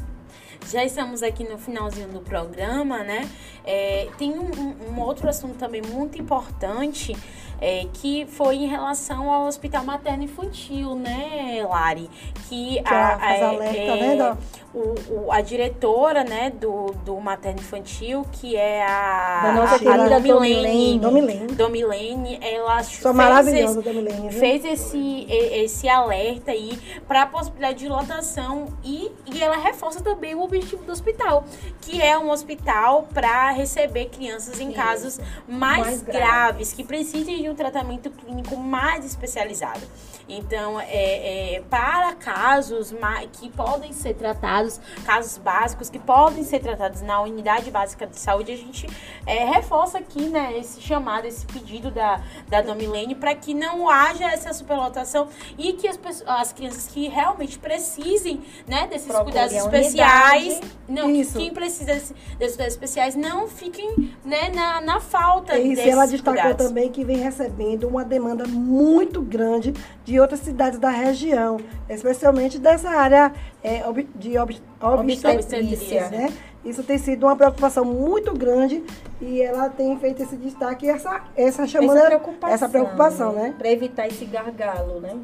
Já estamos aqui no finalzinho do programa, né? É, tem um, um- outro assunto também muito importante é, que foi em relação ao Hospital Materno Infantil, né, Lari? Que, Que ela faz alerta, né, da- o, o- a diretora, né, do, do Materno Infantil, que é a, Da nossa a, querida a Domilene, Domilene. Domilene. Ela Sou fez esse- Domilene. fez esse, esse alerta aí para a possibilidade de lotação e, e ela reforça também o objetivo do hospital, que é um hospital para receber crianças em Isso. casos mais, Mais graves, graves. que precisem de um tratamento clínico mais especializado. Então, é, é, para casos que podem ser tratados, casos básicos que podem ser tratados na unidade básica de saúde, a gente é, reforça aqui, né, esse chamado, esse pedido da, da Domilene para que não haja essa superlotação e que as, pessoas, as crianças que realmente precisem, né, desses Procure cuidados especiais. Não, Isso. quem precisa desse- desses cuidados especiais não fiquem né, na, na falta Isso, desses e ela destacou cuidados. também que vem recebendo uma demanda muito grande de outras cidades da região, especialmente dessa área é, ob- de ob- obstetrícia, Obstetrícia. né? Isso tem sido uma preocupação muito grande e ela tem feito esse destaque e essa, essa chamando essa preocupação, essa preocupação, né? Para evitar esse gargalo, né?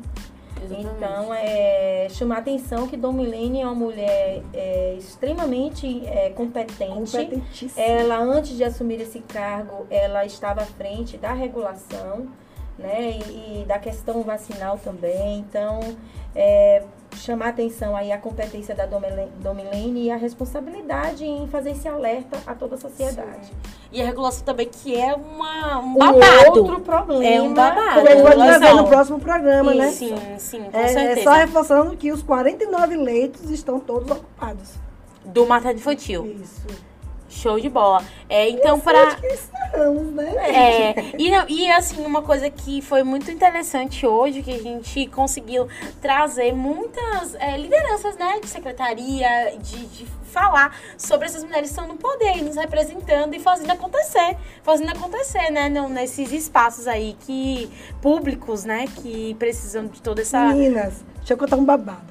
Exatamente. Então, é, chamar a atenção que Dom Milene é uma mulher é, extremamente é, competente. Competentíssima. Ela, antes de assumir esse cargo, ela estava à frente da regulação, né? E, e da questão vacinal também. Então, é, chamar a atenção aí a competência da Domile- Domilene e a responsabilidade em fazer esse alerta a toda a sociedade. E a regulação também, que é uma, um Um babado. outro problema. É um babado. Como a gente vai regulação. trazer no próximo programa, né? Sim, sim, com É, é certeza. só reforçando que os 49 leitos estão todos ocupados. Do materno infantil. Isso. Show de bola. É, então, Acho para. encerramos, né? É, e, não- e assim, uma coisa que foi muito interessante hoje, que a gente conseguiu trazer muitas é, lideranças, né, de secretaria, de, de falar sobre essas mulheres que estão no poder, e nos representando e fazendo acontecer, fazendo acontecer, né, no- nesses espaços aí que públicos, né, que precisam de toda essa... Meninas, deixa eu contar um babado.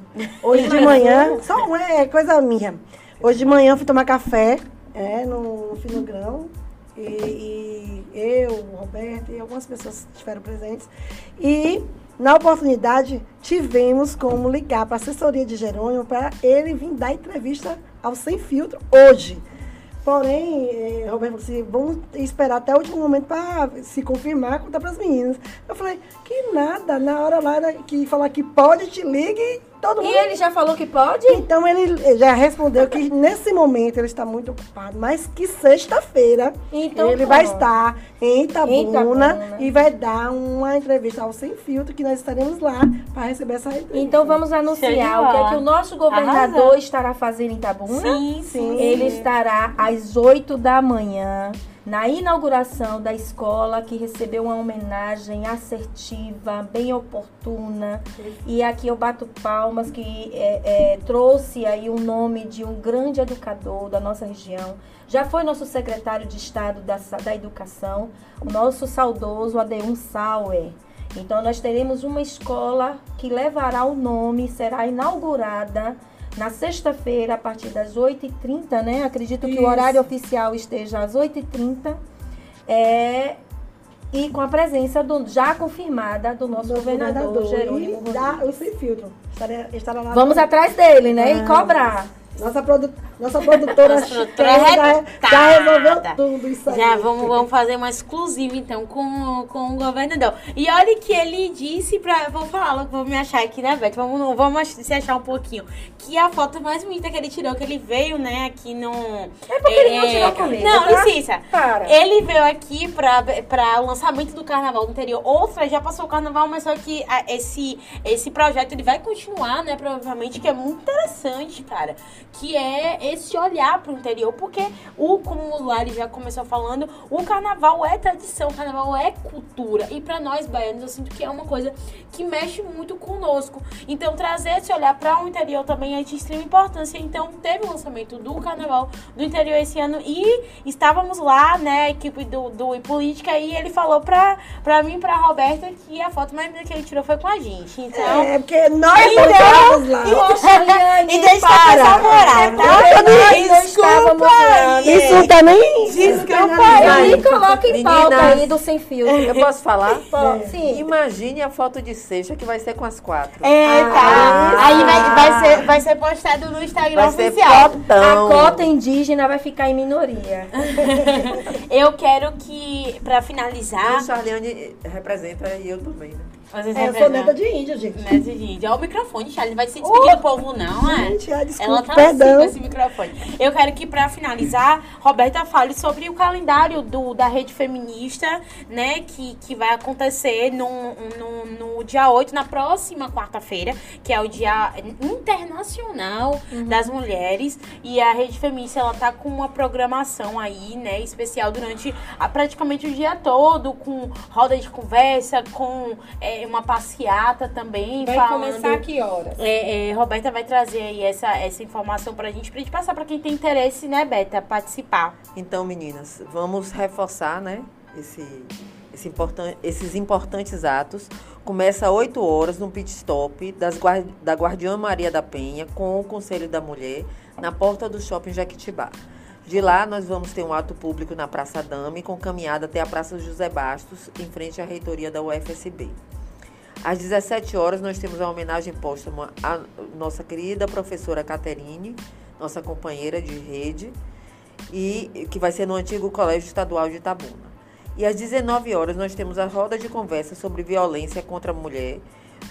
Hoje de manhã, só uma é coisa minha. Hoje de manhã eu fui tomar café é, no, no Fino Grão. E, e eu, o Roberto e algumas pessoas estiveram presentes. E na oportunidade tivemos como ligar para a assessoria de Jerônimo para ele vir dar entrevista ao Sem Filtro hoje. Porém, eh, Roberto falou assim, vamos esperar até o último momento para se confirmar, contar para as meninas. Eu falei, que nada, na hora lá era que falar que pode, te ligue todo mundo... E ele já falou que pode? Então ele já respondeu que nesse momento ele está muito ocupado, mas que sexta-feira Então, ele pronto. vai estar em Itabuna, Em Itabuna. e vai dar uma entrevista ao Sem Filtro, que nós estaremos lá para receber essa entrevista. Então vamos anunciar o que é que o nosso governador Arrasou. estará fazendo em Itabuna. Sim, sim. Ele estará às 8 da manhã na inauguração da escola que recebeu uma homenagem assertiva, bem oportuna. E aqui eu bato palmas que é, é, trouxe aí o nome de um grande educador da nossa região. Já foi nosso secretário de Estado da, da Educação, o nosso saudoso Adeum Sauer. Então nós teremos uma escola que levará o nome, será inaugurada na sexta-feira, a partir das 8h30, né? Acredito que Isso. o horário oficial esteja às 8h30. É, e com a presença do, já confirmada do nosso, Nosso governador, Jerônimo e da, o Sem Filtro. Estará, estará lá Vamos atrás dele, né? Ah. E cobrar. Nossa, produ nossa produtora, Nossa produtora já, já resolveu tudo isso aí. Já vamos, vamos fazer uma exclusiva, então, com, com o governador. E olha que ele disse pra. Vou falar, vou me achar aqui, né, Beth? Vamos, vamos se achar um pouquinho. Que a foto mais bonita que ele tirou, que ele veio, né, aqui no. É porque ele não tirou comigo, Não, tá? licença. Para. Ele veio aqui pra, pra o lançamento do carnaval do interior. Outra, já passou o carnaval, mas só que a- esse, esse projeto ele vai continuar, né? Provavelmente, que é muito interessante, cara. Que é esse olhar pro interior. Porque o, como o Lari já começou falando, o carnaval é tradição, o carnaval é cultura. E pra nós baianos, eu sinto que é uma coisa que mexe muito conosco. Então, trazer esse olhar para o interior também é de extrema importância. Então, teve o lançamento do carnaval do interior esse ano e estávamos lá, né, a equipe do, do E Política, e ele falou pra, pra mim e pra Roberta que a foto mais bonita que ele tirou foi com a gente. Então. É, porque nós Então, lá. Liane, E deixa para. favorável, É tá? Não Desculpa? Isso não tá nem... Desculpa Aí, aí. coloca em Meninas. pauta aí do sem filtro. Eu posso falar? Pô, Sim. Imagine a foto de sexta que vai ser com as quatro. É, tá. Ah. Aí vai, vai, ser, vai ser postado no Instagram Vai ser oficial. A potão. cota indígena vai ficar em minoria. Eu quero que, pra A finalizar. Charliane representa e eu também, né? Vocês É, eu sou neta de índio, gente. Neta de índio. Olha o microfone, Charlie. Não vai se despedir do povo, não, é? Gente, ah, desculpa, Ela tá perdão. assim com esse microfone. Eu quero que, pra finalizar, Roberta fale sobre o calendário do, da rede feminista, né? Que, que vai acontecer no, no, no dia 8, na próxima quarta-feira, que é o Dia Internacional das Mulheres. E a Rede Femícia, ela tá com uma programação aí, né, especial durante a- praticamente o dia todo, com roda de conversa, com é, uma passeata também. Vai falando... começar que horas? É, é, Roberta vai trazer aí essa, essa informação pra gente, pra gente passar pra quem tem interesse, né, Beta, participar. Então, meninas, vamos reforçar, né, esse, esse importan esses importantes atos. Começa às 8 horas no pit stop das guar da Guardiã Maria da Penha com o Conselho da Mulher na porta do Shopping Jequitibá. De lá, nós vamos ter um ato público na Praça Dame com caminhada até a Praça José Bastos, em frente à reitoria da UFSB. Às 17 horas, nós temos a homenagem póstuma à nossa querida professora Caterine, nossa companheira de rede, e que vai ser no antigo Colégio Estadual de Itabuna. E às 19 horas nós temos a roda de conversa sobre violência contra a mulher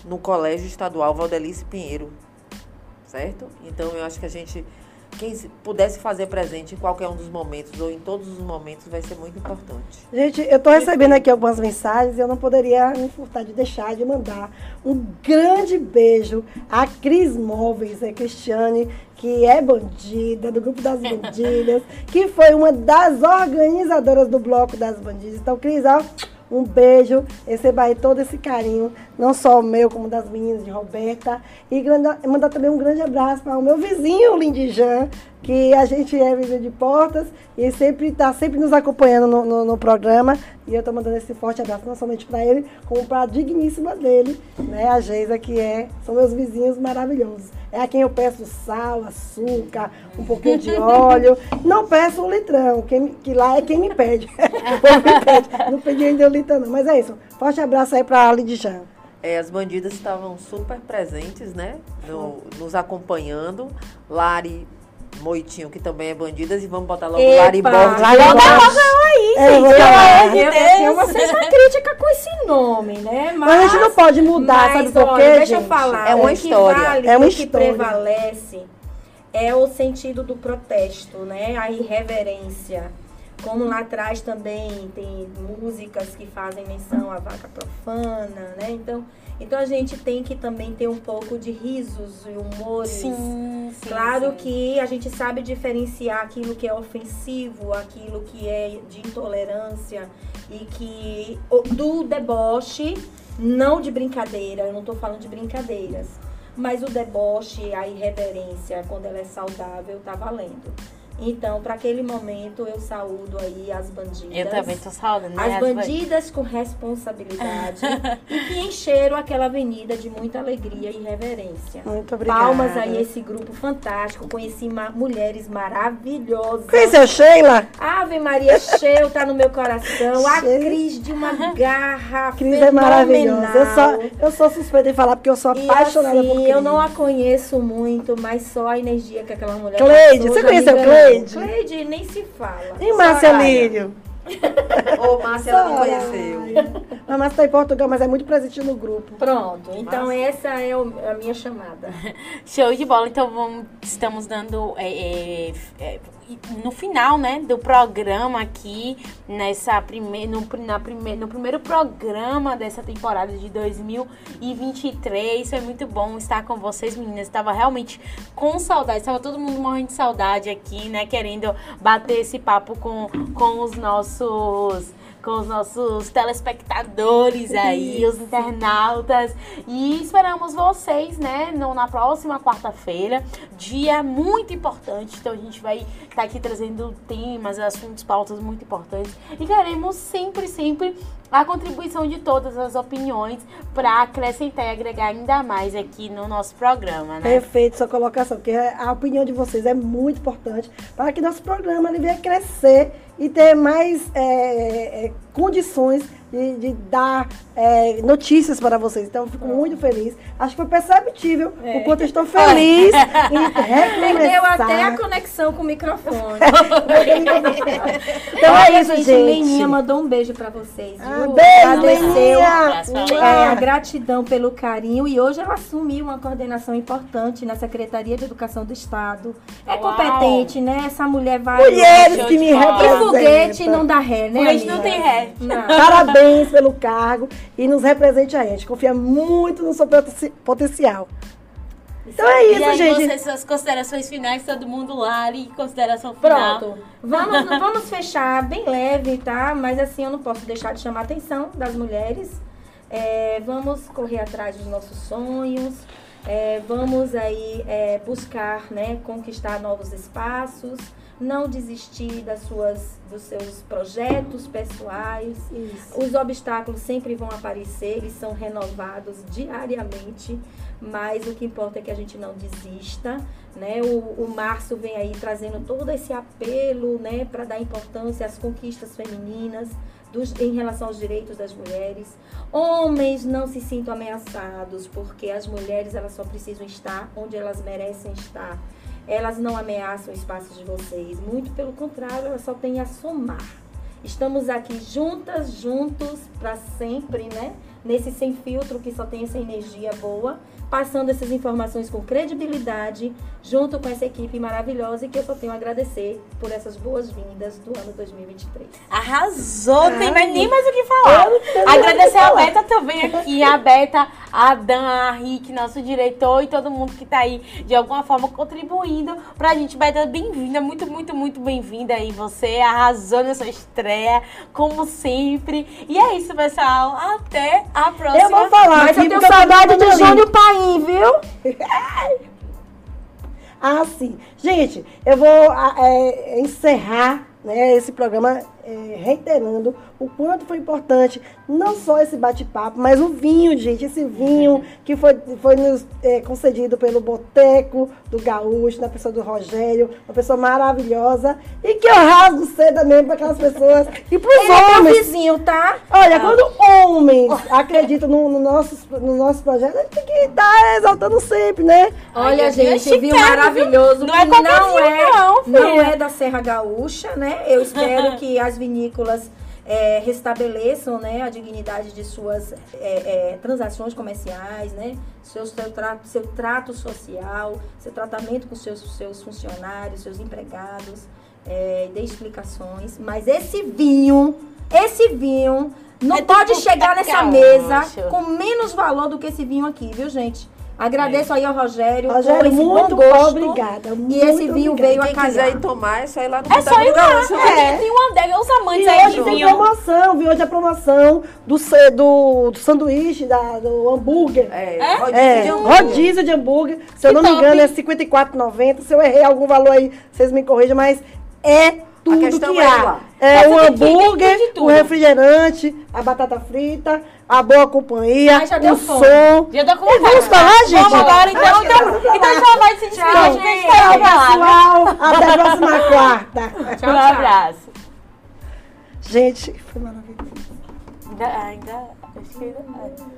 no Colégio Estadual Valdelice Pinheiro. Certo? Então eu acho que a gente quem se- pudesse fazer presente em qualquer um dos momentos ou em todos os momentos vai ser muito importante. Gente, eu estou recebendo aqui algumas mensagens e eu não poderia me furtar de deixar de mandar um grande beijo à Cris Móveis, a Cristiane, que é bandida, do grupo das bandidas, que foi uma das organizadoras do bloco das bandidas. Então, Cris, ó, um beijo, receba aí todo esse carinho, não só o meu, como das meninas de Roberta. E mandar também um grande abraço para o meu vizinho, Lindijan, que a gente é vizinho de portas e sempre está sempre nos acompanhando no, no- no programa. E eu estou mandando esse forte abraço não somente para ele, como para a digníssima dele, né, a Geisa, que é, são meus vizinhos maravilhosos. É a quem eu peço sal, açúcar, um pouquinho de óleo. Não peço um litrão, quem, que lá é quem me pede. Me pede. Não pedi ainda o litrão, não. Mas é isso. Forte abraço aí para a Lidijan. É, as bandidas estavam super presentes, né? no- nos acompanhando. Lari Moitinho, que também é bandidas, e vamos botar logo Epa! Lari Borges. Lari Borges. É, gente, pelo amor de Eu, Deus. eu uma crítica com esse nome, né? Mas a gente não pode mudar, mas, sabe por quê, Deixa eu gente? falar. É uma o que história. Vale, É uma o que história. prevalece é o sentido do protesto, né? A irreverência. Como lá atrás também tem músicas que fazem menção à vaca profana, né? Então, então a gente tem que também ter um pouco de risos e humores. Sim, sim. Claro sim. que a gente sabe diferenciar aquilo que é ofensivo, aquilo que é de intolerância e que do deboche, não de brincadeira, eu não estou falando de brincadeiras, mas o deboche, a irreverência, quando ela é saudável, tá valendo. Então, para aquele momento, eu saúdo aí as bandidas. Eu também tô saudando, né? As bandidas com responsabilidade e que encheram aquela avenida de muita alegria e reverência. Muito obrigada. Palmas aí, esse grupo fantástico. Conheci ma- mulheres maravilhosas. Conheceu Sheila? Ave Maria Cheio tá no meu coração. A Cheio. Cris de uma garra Cris é maravilhosa. Eu fenomenal. sou, eu sou suspeita em falar porque eu sou E apaixonada assim, por Cris. eu não a conheço muito, mas só a energia que aquela mulher Cleide, passou você já conheceu. Cleide? Cleide nem se fala. E Márcia. Lírio? Ô, Márcia, ela não conheceu. A Márcia está em Portugal, mas é muito presente no grupo. Pronto, então essa é o- a minha chamada. Show de bola. Então vamos, estamos dando é, é, é, no final, né, do programa aqui nessa primeira no, na prime, no primeiro programa dessa temporada de 2023. Foi muito bom estar com vocês, meninas. Estava realmente com saudade. Estava todo mundo morrendo de saudade aqui, né, querendo bater esse papo com com os nossos com os nossos telespectadores aí, os internautas. E esperamos vocês, né, no- na próxima quarta-feira. Dia muito importante. Então a gente vai estar aqui trazendo temas, assuntos, pautas muito importantes. E queremos sempre, sempre a contribuição de todas as opiniões para acrescentar e agregar ainda mais aqui no nosso programa, né? Perfeito sua colocação, porque a opinião de vocês é muito importante para que nosso programa ele venha crescer e ter mais é, é, condições de, de dar é, notícias para vocês. Então, eu fico muito feliz. Acho que foi perceptível É. o quanto eu estou feliz em Perdeu até a conexão com o microfone. Então Olha, é isso, gente. Leninha mandou um beijo pra vocês. Ah, beijo. Leninha. É, a gratidão pelo carinho e hoje ela assumiu uma coordenação importante na Secretaria de Educação do Estado. É Uau. competente, né? Essa mulher vai. Mulheres que me bola. E representam. foguete não dá ré, né? Foguete não tem ré. Não. Parabéns, Parabéns pelo cargo e nos represente a gente. Confia muito no seu potenci- potencial. Então é e isso, aí, gente. vocês, suas considerações finais, todo mundo lá, e consideração final. Pronto. Vamos, vamos fechar bem leve, tá? Mas assim, eu não posso deixar de chamar a atenção das mulheres. É, vamos correr atrás dos nossos sonhos. É, vamos aí é, buscar, né, conquistar novos espaços. Não desistir das suas, dos seus projetos pessoais. Isso. Os obstáculos sempre vão aparecer, eles são renovados diariamente, mas o que importa é que a gente não desista, né? O, o março vem aí trazendo todo esse apelo, né, para dar importância às conquistas femininas dos, em relação aos direitos das mulheres. Homens não se sintam ameaçados, porque as mulheres elas só precisam estar onde elas merecem estar. Elas não ameaçam o espaço de vocês, muito pelo contrário, elas só têm a somar. Estamos aqui juntas, juntos, para sempre, né? Nesse sem filtro que só tem essa energia boa, passando essas informações com credibilidade, junto com essa equipe maravilhosa e que eu só tenho a agradecer por essas boas-vindas do ano 2023. Arrasou, tem Ai. mais- nem mais o que falar. Não Agradecer a. Beta também aqui, a Beta, a Dan, a Rick, nosso diretor e todo mundo que tá aí de alguma forma contribuindo pra gente. Beta, bem-vinda, muito, muito, muito bem-vinda aí. Você arrasou na sua estreia, como sempre. E é isso, pessoal. Até a próxima. Eu vou falar Mas eu tenho saudade de. Júnior Paim, viu? Ah, sim. Gente, eu vou ah, é, encerrar né, esse programa é, reiterando o quanto foi importante, não só esse bate-papo, mas o vinho, gente. Esse vinho que foi, foi nos é, concedido pelo Boteco do Gaúcho, na pessoa do Rogério, uma pessoa maravilhosa. E que eu rasgo seda mesmo para aquelas pessoas e para os é homens. vizinho, tá? Olha, quando homens acreditam no, no, nossos, no nosso projeto, a gente tem que estar exaltando sempre, né? Olha, Ai, gente, Deus, vinho maravilhoso. Não é não vinho, é, não, não é da Serra Gaúcha, né? Eu espero que as vinícolas é, restabeleçam né, a dignidade de suas é, é, transações comerciais, né? Seu, seu, trato, seu trato social, seu tratamento com seus, seus funcionários, seus empregados, é, dê explicações. Mas esse vinho, esse vinho não É pode chegar nessa mesa com menos valor do que esse vinho aqui, viu, gente? Agradeço aí ao Rogério, Rogério, muito bom gosto. obrigada. E muito esse vinho obrigada. veio a Quem quiser calhar. ir tomar, é só ir lá no É só ir lá. Gaúcho. Tem, tem uma adega, os amantes E aí hoje de tem promoção, viu? Hoje a promoção do, do, do sanduíche, da, do hambúrguer. É, É? rodízio É, de hambúrguer. rodízio de hambúrguer. Se eu Que não me top. engano, é R$ 54,90. Se eu errei algum valor aí, vocês me corrijam, mas é tudo questão que é há. lá. É o hambúrguer, o refrigerante, a batata frita, a boa companhia, Ai, já deu o fome. som. Já dá com E vamos falar, gente? Vamos agora, então. Então, falar. então já vai se despedir. Tchau, a gente vai Tchau, pessoal. Até a próxima quarta. Tchau, Um abraço. Gente, foi maravilhoso. Ainda, ainda, acho que ainda.